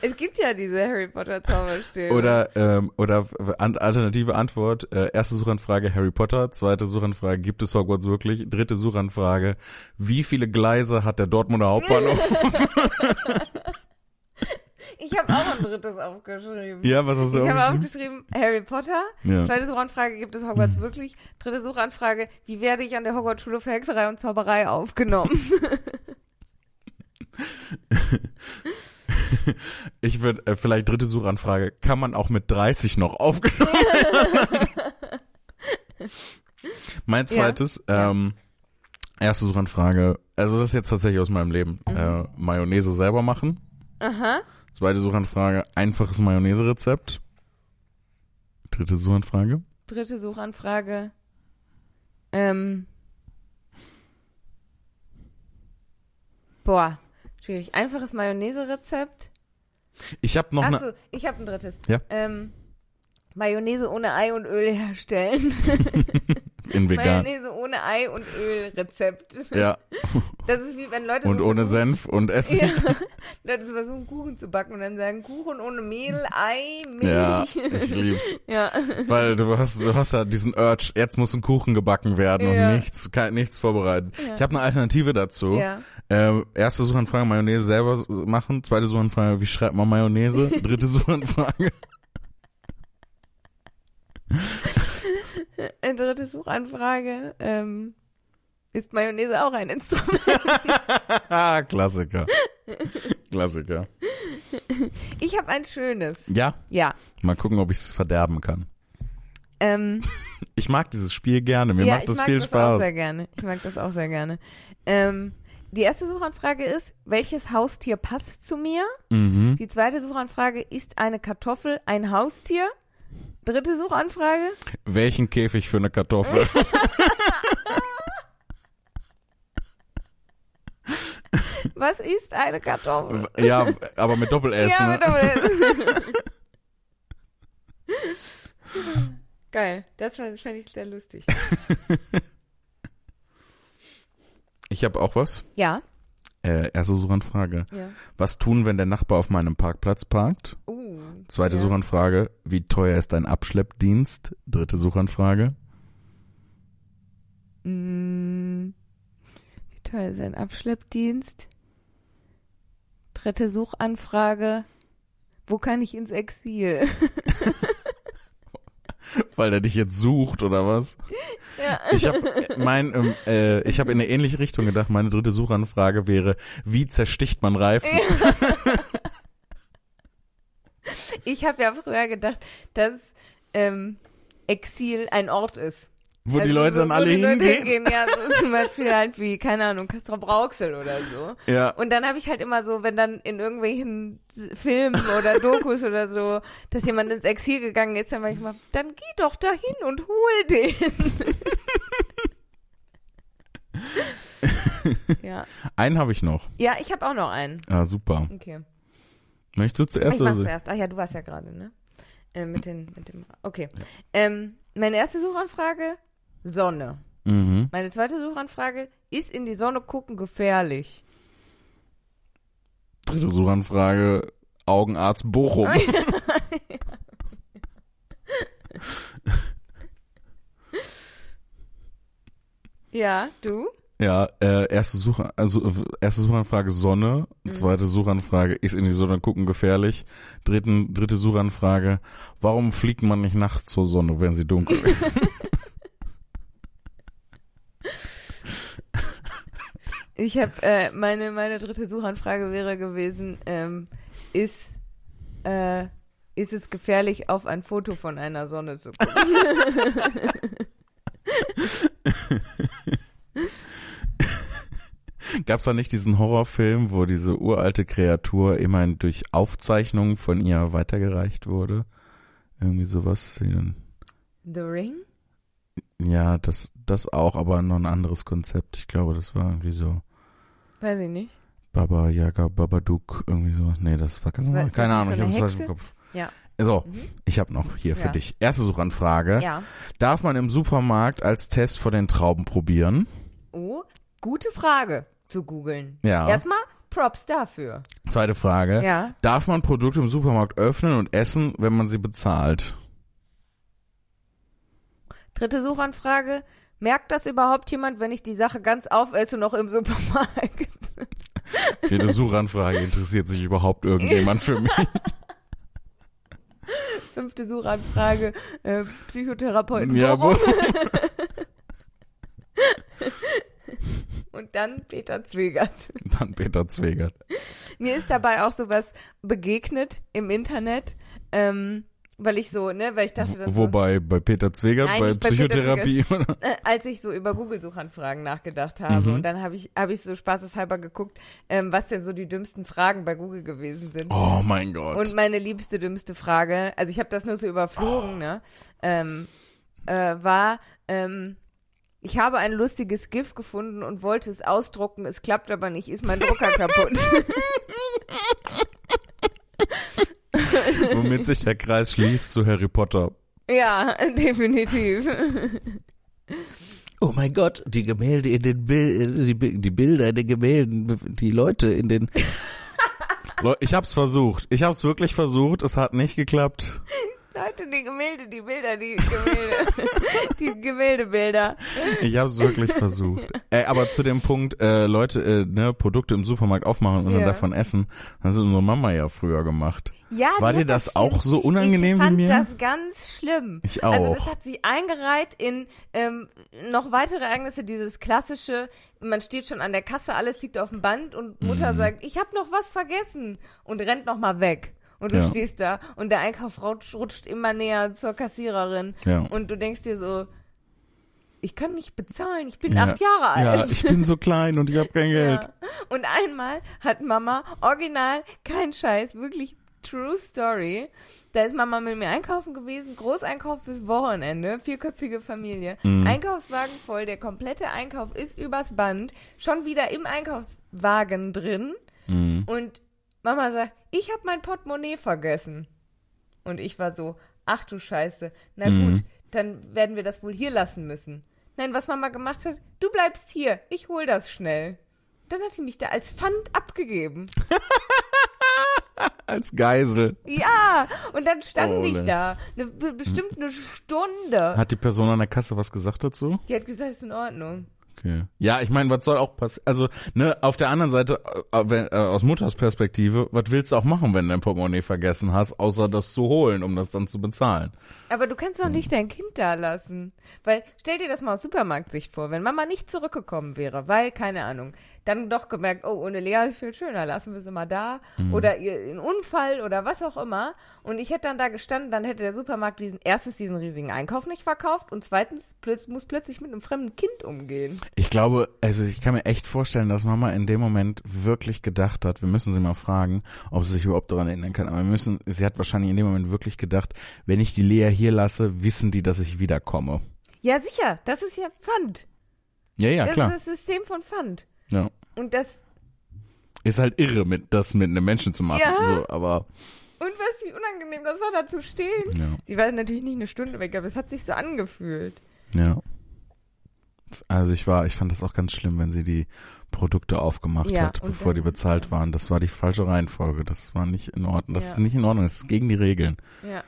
A: Es gibt ja diese Harry Potter Zauberstäbe.
B: oder ähm, oder an, alternative Antwort, äh, erste Suchanfrage Harry Potter, zweite Suchanfrage, gibt es Hogwarts wirklich? Dritte Suchanfrage, wie viele Gleise hat der Dortmunder Hauptbahnhof?
A: Ich habe auch ein drittes aufgeschrieben.
B: ja, was hast
A: Ich
B: du
A: habe
B: aufgeschrieben?
A: aufgeschrieben, Harry Potter.
B: Ja.
A: Zweite Suchanfrage, gibt es Hogwarts wirklich? Dritte Suchanfrage, wie werde ich an der Hogwarts-Schule für Hexerei und Zauberei aufgenommen?
B: Ich würde äh, vielleicht dritte Suchanfrage, kann man auch mit 30 noch aufgenommen? mein zweites,
A: Ja.
B: ähm, erste Suchanfrage, also das ist jetzt tatsächlich aus meinem Leben.
A: Mhm.
B: Äh, Mayonnaise selber machen.
A: Aha.
B: Zweite Suchanfrage, einfaches Mayonnaise-Rezept. Dritte Suchanfrage.
A: Dritte Suchanfrage, ähm, boah, schwierig. Einfaches Mayonnaise-Rezept.
B: Ich habe noch.
A: Achso, ich habe ein drittes.
B: Ja.
A: Ähm, Mayonnaise ohne Ei und Öl herstellen.
B: In vegan.
A: Mayonnaise ohne Ei und Öl Rezept.
B: Ja.
A: Das ist wie wenn Leute
B: Und
A: so
B: ohne Senf und Essen.
A: Ja, Leute so versuchen Kuchen zu backen und dann sagen Kuchen ohne Mehl, Ei,
B: Ja,
A: Milch.
B: ich lieb's.
A: Ja.
B: Weil du hast, du hast ja diesen Urge, jetzt muss ein Kuchen gebacken werden
A: Ja.
B: und nichts, kein, nichts vorbereitet.
A: Ja.
B: Ich habe eine Alternative dazu.
A: Ja.
B: Äh, erste Suchanfrage Mayonnaise selber machen. Zweite Suchanfrage, wie schreibt man Mayonnaise? Dritte Suchanfrage.
A: Eine dritte Suchanfrage. Ähm, ist Mayonnaise auch ein Instrument?
B: Ah, Klassiker. Klassiker.
A: Ich habe ein schönes.
B: Ja,
A: Ja.
B: mal gucken, ob ich es verderben kann.
A: Ähm,
B: Ich mag dieses Spiel gerne. Mir
A: ja,
B: macht
A: ich
B: das
A: mag
B: viel
A: das auch
B: Spaß.
A: sehr gerne. Ich mag das auch sehr gerne. Ähm, die erste Suchanfrage ist, welches Haustier passt zu mir?
B: Mhm.
A: Die zweite Suchanfrage, ist eine Kartoffel ein Haustier? Dritte Suchanfrage,
B: Welchen Käfig für eine Kartoffel?
A: was ist eine Kartoffel?
B: ja, aber mit Doppel-S.
A: ja,
B: ne?
A: mit Doppel-S. Geil, das fand fand ich sehr lustig.
B: Ich habe auch was.
A: Ja,
B: Äh, erste Suchanfrage.
A: ja.
B: Was tun, wenn der Nachbar auf meinem Parkplatz parkt?
A: Uh,
B: Zweite
A: ja.
B: Suchanfrage. Wie teuer ist dein Abschleppdienst? Dritte Suchanfrage.
A: Mm, wie teuer ist ein Abschleppdienst? Dritte Suchanfrage. Wo kann ich ins Exil?
B: Weil der dich jetzt sucht oder was?
A: ja.
B: Ich habe mein, ähm, äh, ich habe in eine ähnliche Richtung gedacht. Meine dritte Suchanfrage wäre: Wie zersticht man Reifen?
A: Ich habe ja früher gedacht, dass ähm, Exil ein Ort ist.
B: Wo die
A: Also
B: Leute
A: so,
B: dann alle
A: die Leute
B: hingehen.
A: Ja, so zum Beispiel halt wie, keine Ahnung, Castro Brauxel oder so.
B: Ja.
A: Und dann habe ich halt immer so, wenn dann in irgendwelchen Filmen oder Dokus oder so, dass jemand ins Exil gegangen ist, dann war ich mal, dann geh doch dahin und hol den. ja.
B: Einen habe ich noch.
A: ja, ich habe auch noch einen.
B: Ah, super.
A: Okay.
B: Möchtest du zuerst
A: ich
B: oder so?
A: zuerst. Ach ja, du warst ja gerade, ne? Äh, mit, den, mit dem. Okay. Ähm, meine erste Suchanfrage: Sonne.
B: Mhm.
A: Meine zweite Suchanfrage: Ist in die Sonne gucken gefährlich?
B: Dritte Suchanfrage: Augenarzt Bochum.
A: Ja, du?
B: Ja, äh, erste Suche, also erste Suchanfrage Sonne,
A: Mhm.
B: zweite Suchanfrage ist in die Sonne gucken gefährlich, dritten, dritte Suchanfrage, warum fliegt man nicht nachts zur Sonne, wenn sie dunkel ist?
A: Ich habe äh, meine meine dritte Suchanfrage wäre gewesen: ähm, Ist äh, ist es gefährlich, auf ein Foto von einer Sonne zu gucken?
B: Gab's da nicht diesen Horrorfilm, wo diese uralte Kreatur immerhin durch Aufzeichnungen von ihr weitergereicht wurde? Irgendwie sowas.
A: The Ring?
B: Ja, das, das auch, aber noch ein anderes Konzept. Ich glaube, das war irgendwie so
A: Weiß ich nicht.
B: Baba Yaga Babadook, irgendwie so. Nee, das war ganz normal.
A: das
B: Keine Ahnung,
A: so
B: ich hab's falsch im? Kopf.
A: Ja.
B: So,
A: Mhm.
B: ich habe noch hier für
A: Ja.
B: dich. Erste Suchanfrage.
A: Ja.
B: Darf man im Supermarkt als Test vor den Trauben probieren?
A: Oh, gute Frage zu googeln.
B: Ja.
A: Erstmal Props dafür.
B: Zweite Frage.
A: Ja.
B: Darf man Produkte im Supermarkt öffnen und essen, wenn man sie bezahlt?
A: Dritte Suchanfrage. Merkt das überhaupt jemand, wenn ich die Sache ganz aufesse, noch im Supermarkt?
B: Jede Suchanfrage interessiert sich überhaupt irgendjemand für mich.
A: Fünfte Suchanfrage. Äh, Psychotherapeuten.
B: Ja,
A: Und dann Peter Zwegert.
B: dann Peter Zwegert.
A: Mir ist dabei auch sowas begegnet im Internet, ähm, weil ich so, ne, weil ich dachte, das so,
B: Wobei, bei Peter Zwegert,
A: Nein,
B: bei
A: nicht bei
B: Psychotherapie. oder?
A: äh, als ich so über Google-Suchanfragen nachgedacht habe
B: Mhm.
A: und dann habe ich, habe ich so spaßeshalber geguckt, ähm, was denn so die dümmsten Fragen bei Google gewesen sind.
B: Oh mein Gott.
A: Und meine liebste, dümmste Frage, also ich habe das nur so überflogen, ne, ähm, äh, war, ähm, ich habe ein lustiges GIF gefunden und wollte es ausdrucken, es klappt aber nicht, ist mein Drucker kaputt.
B: Womit sich der Kreis schließt zu Harry Potter.
A: ja, definitiv.
B: Oh mein Gott, die Gemälde in den Bil die, die Bilder in den Gemälden, die Leute in den. Ich hab's versucht. Ich hab's wirklich versucht. Es hat nicht geklappt.
A: Leute, die Gemälde, die Bilder, die Gemälde, die Gemäldebilder.
B: Ich hab's wirklich versucht. Äh, aber zu dem Punkt, äh, Leute, äh, ne, Produkte im Supermarkt aufmachen und dann
A: Ja.
B: davon essen, das hat unsere Mama ja früher gemacht.
A: Ja,
B: War dir das
A: schlimm-
B: auch so unangenehm
A: ich fand
B: wie mir?
A: das ganz schlimm.
B: Ich
A: Also
B: auch.
A: das hat sie eingereiht in ähm, noch weitere Ereignisse, dieses klassische, man steht schon an der Kasse, alles liegt auf dem Band und Mutter
B: Mhm.
A: sagt, ich habe noch was vergessen und rennt noch mal weg. Und du
B: Ja.
A: stehst da und der Einkauf rutscht, immer näher zur Kassiererin.
B: Ja.
A: Und du denkst dir so, ich kann nicht bezahlen, ich bin
B: Ja.
A: acht Jahre alt.
B: Ja, ich bin so klein und ich habe kein Geld.
A: Ja. Und einmal hat Mama, original, kein Scheiß, wirklich true story. Da ist Mama mit mir einkaufen gewesen, Großeinkauf fürs Wochenende, vierköpfige Familie.
B: Mhm.
A: Einkaufswagen voll, der komplette Einkauf ist übers Band, schon wieder im Einkaufswagen drin.
B: Mhm.
A: Und Mama sagt, ich habe mein Portemonnaie vergessen. Und ich war so, ach du Scheiße, na
B: Mhm.
A: gut, dann werden wir das wohl hier lassen müssen. Nein, was Mama gemacht hat, du bleibst hier, ich hol das schnell. Dann hat sie mich da als Pfand abgegeben.
B: Als Geisel.
A: Ja, und dann stand
B: Oh,
A: ich da, ne, be- bestimmt eine Stunde.
B: Hat die Person an der Kasse was gesagt dazu?
A: Die hat gesagt, ist in Ordnung.
B: Okay. Ja, ich meine, was soll auch passieren? Also, ne, auf der anderen Seite, äh, wenn, äh, aus Mutters Perspektive, was willst du auch machen, wenn du dein Portemonnaie vergessen hast, außer das zu holen, um das dann zu bezahlen?
A: Aber du kannst doch
B: Hm.
A: nicht dein Kind da lassen. Weil, stell dir das mal aus Supermarktsicht vor, wenn Mama nicht zurückgekommen wäre, weil, keine Ahnung, dann doch gemerkt, oh, ohne Lea ist viel schöner, lassen wir sie mal da.
B: Hm.
A: Oder einen Unfall oder was auch immer. Und ich hätte dann da gestanden, dann hätte der Supermarkt diesen, erstens diesen riesigen Einkauf nicht verkauft und zweitens plötz, muss plötzlich mit einem fremden Kind umgehen.
B: Ich glaube, also ich kann mir echt vorstellen, dass Mama in dem Moment wirklich gedacht hat, wir müssen sie mal fragen, ob sie sich überhaupt daran erinnern kann, aber wir müssen, sie hat wahrscheinlich in dem Moment wirklich gedacht, wenn ich die Lea hier lasse, wissen die, dass ich wiederkomme.
A: Ja, sicher, das ist ja Pfand.
B: Ja, ja,
A: das
B: klar.
A: ist das System von Pfand.
B: Ja.
A: Und das,
B: Ist halt irre, mit, das mit einem Menschen zu machen,
A: Ja.
B: so, aber,
A: und was, wie unangenehm das war, da zu stehen.
B: ja.
A: Sie war natürlich nicht eine Stunde weg, aber es hat sich so angefühlt.
B: Ja. Also ich war, ich fand das auch ganz schlimm, wenn sie die Produkte aufgemacht
A: Ja,
B: hat, bevor die bezahlt waren. Das war die falsche Reihenfolge. Das war nicht in Ordnung. Das
A: Ja.
B: ist nicht in Ordnung. Das ist gegen die Regeln.
A: Ja.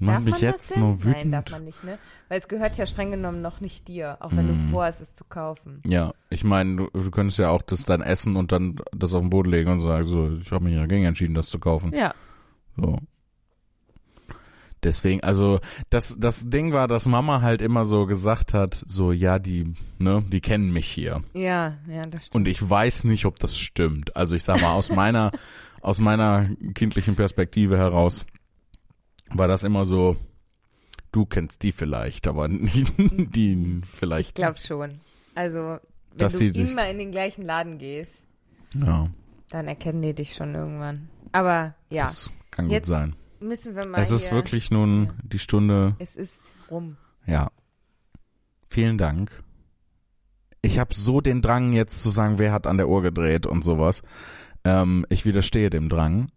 A: Darf
B: mich jetzt nur
A: Nein,
B: wütend.
A: darf man nicht, ne? Weil es gehört ja streng genommen noch nicht dir, auch wenn
B: Mm.
A: du vorhast, es zu kaufen.
B: ja, ich meine, du, du könntest ja auch das dann essen und dann das auf den Boden legen und sagen, so, ich habe mich dagegen entschieden, das zu kaufen.
A: Ja.
B: So. Deswegen, also das das Ding war, dass Mama halt immer so gesagt hat, so ja, die, ne, die kennen mich hier.
A: Ja, ja, das stimmt.
B: Und ich weiß nicht, ob das stimmt. Also ich sag mal, aus meiner, aus meiner kindlichen Perspektive heraus war das immer so, du kennst die vielleicht, aber die vielleicht.
A: Ich glaube schon. Also, wenn
B: Dass
A: du immer in den gleichen Laden gehst,
B: Ja,
A: dann erkennen die dich schon irgendwann. Aber ja,
B: das kann gut
A: Jetzt
B: sein.
A: müssen wir mal
B: Es ist wirklich nun
A: Ja.
B: die Stunde,
A: Es ist rum.
B: ja. Vielen Dank. Ich habe so den Drang jetzt zu sagen, wer hat an der Uhr gedreht und sowas. Ähm, ich widerstehe dem Drang.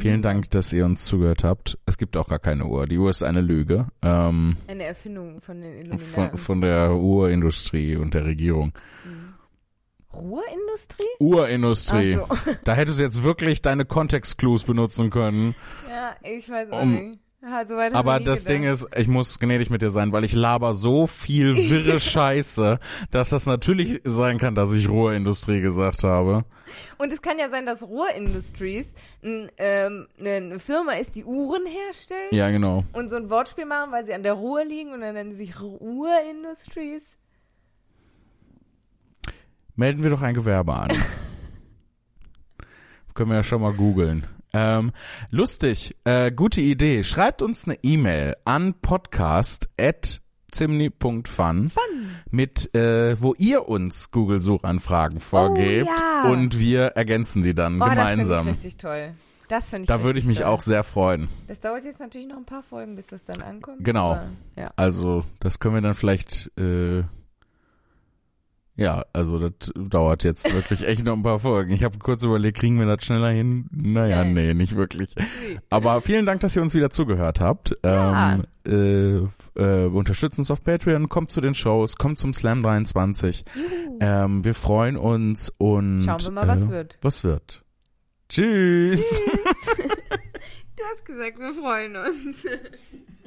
B: Vielen
A: Mhm.
B: Dank, dass ihr uns zugehört habt. Es gibt auch gar keine Uhr. Die Uhr ist eine Lüge. Ähm,
A: Eine Erfindung von den Illuminaten.
B: von, von der Urindustrie und der Regierung.
A: Ruhrindustrie?
B: Urindustrie.
A: Ach so.
B: Da hättest du jetzt wirklich deine Kontextclues benutzen können.
A: Ja, ich weiß auch
B: Um-
A: nicht. Ja, so weit hab
B: Aber das Ding
A: gedacht.
B: ist, ich muss gnädig mit dir sein, weil ich laber so viel wirre Scheiße, dass das natürlich sein kann, dass ich Ruhrindustrie gesagt habe.
A: Und es kann ja sein, dass Ruhr Industries n, ähm, eine Firma ist, die Uhren herstellt
B: Ja, genau.
A: und so ein Wortspiel machen, weil sie an der Ruhr liegen und dann nennen sie sich Ruhr Industries.
B: Melden wir doch ein Gewerbe an. Können wir ja schon mal googeln. Ähm, lustig, äh, gute Idee. Schreibt uns eine E-Mail an podcast.zimni.fun mit, äh, wo ihr uns Google-Suchanfragen vorgebt
A: Oh, ja.
B: und wir ergänzen die dann
A: Oh, das
B: gemeinsam.
A: finde ich richtig toll. Das finde ich
B: Da würde ich mich
A: toll.
B: auch sehr freuen.
A: Das dauert jetzt natürlich noch ein paar Folgen, bis das dann ankommt.
B: Genau.
A: aber, Ja.
B: Also, das können wir dann vielleicht, äh, ja, also das dauert jetzt wirklich echt noch ein paar Folgen. Ich habe kurz überlegt, kriegen wir das schneller hin? Naja,
A: Nee.
B: nee, nicht wirklich. Aber vielen Dank, dass ihr uns wieder zugehört habt.
A: Ja.
B: Ähm, äh, äh, unterstützt uns auf Patreon, kommt zu den Shows, kommt zum Slam 23.
A: Juhu.
B: Ähm, wir freuen uns und
A: Schauen wir mal, was
B: äh,
A: wird.
B: Was wird? Tschüss.
A: Du hast gesagt, wir freuen uns.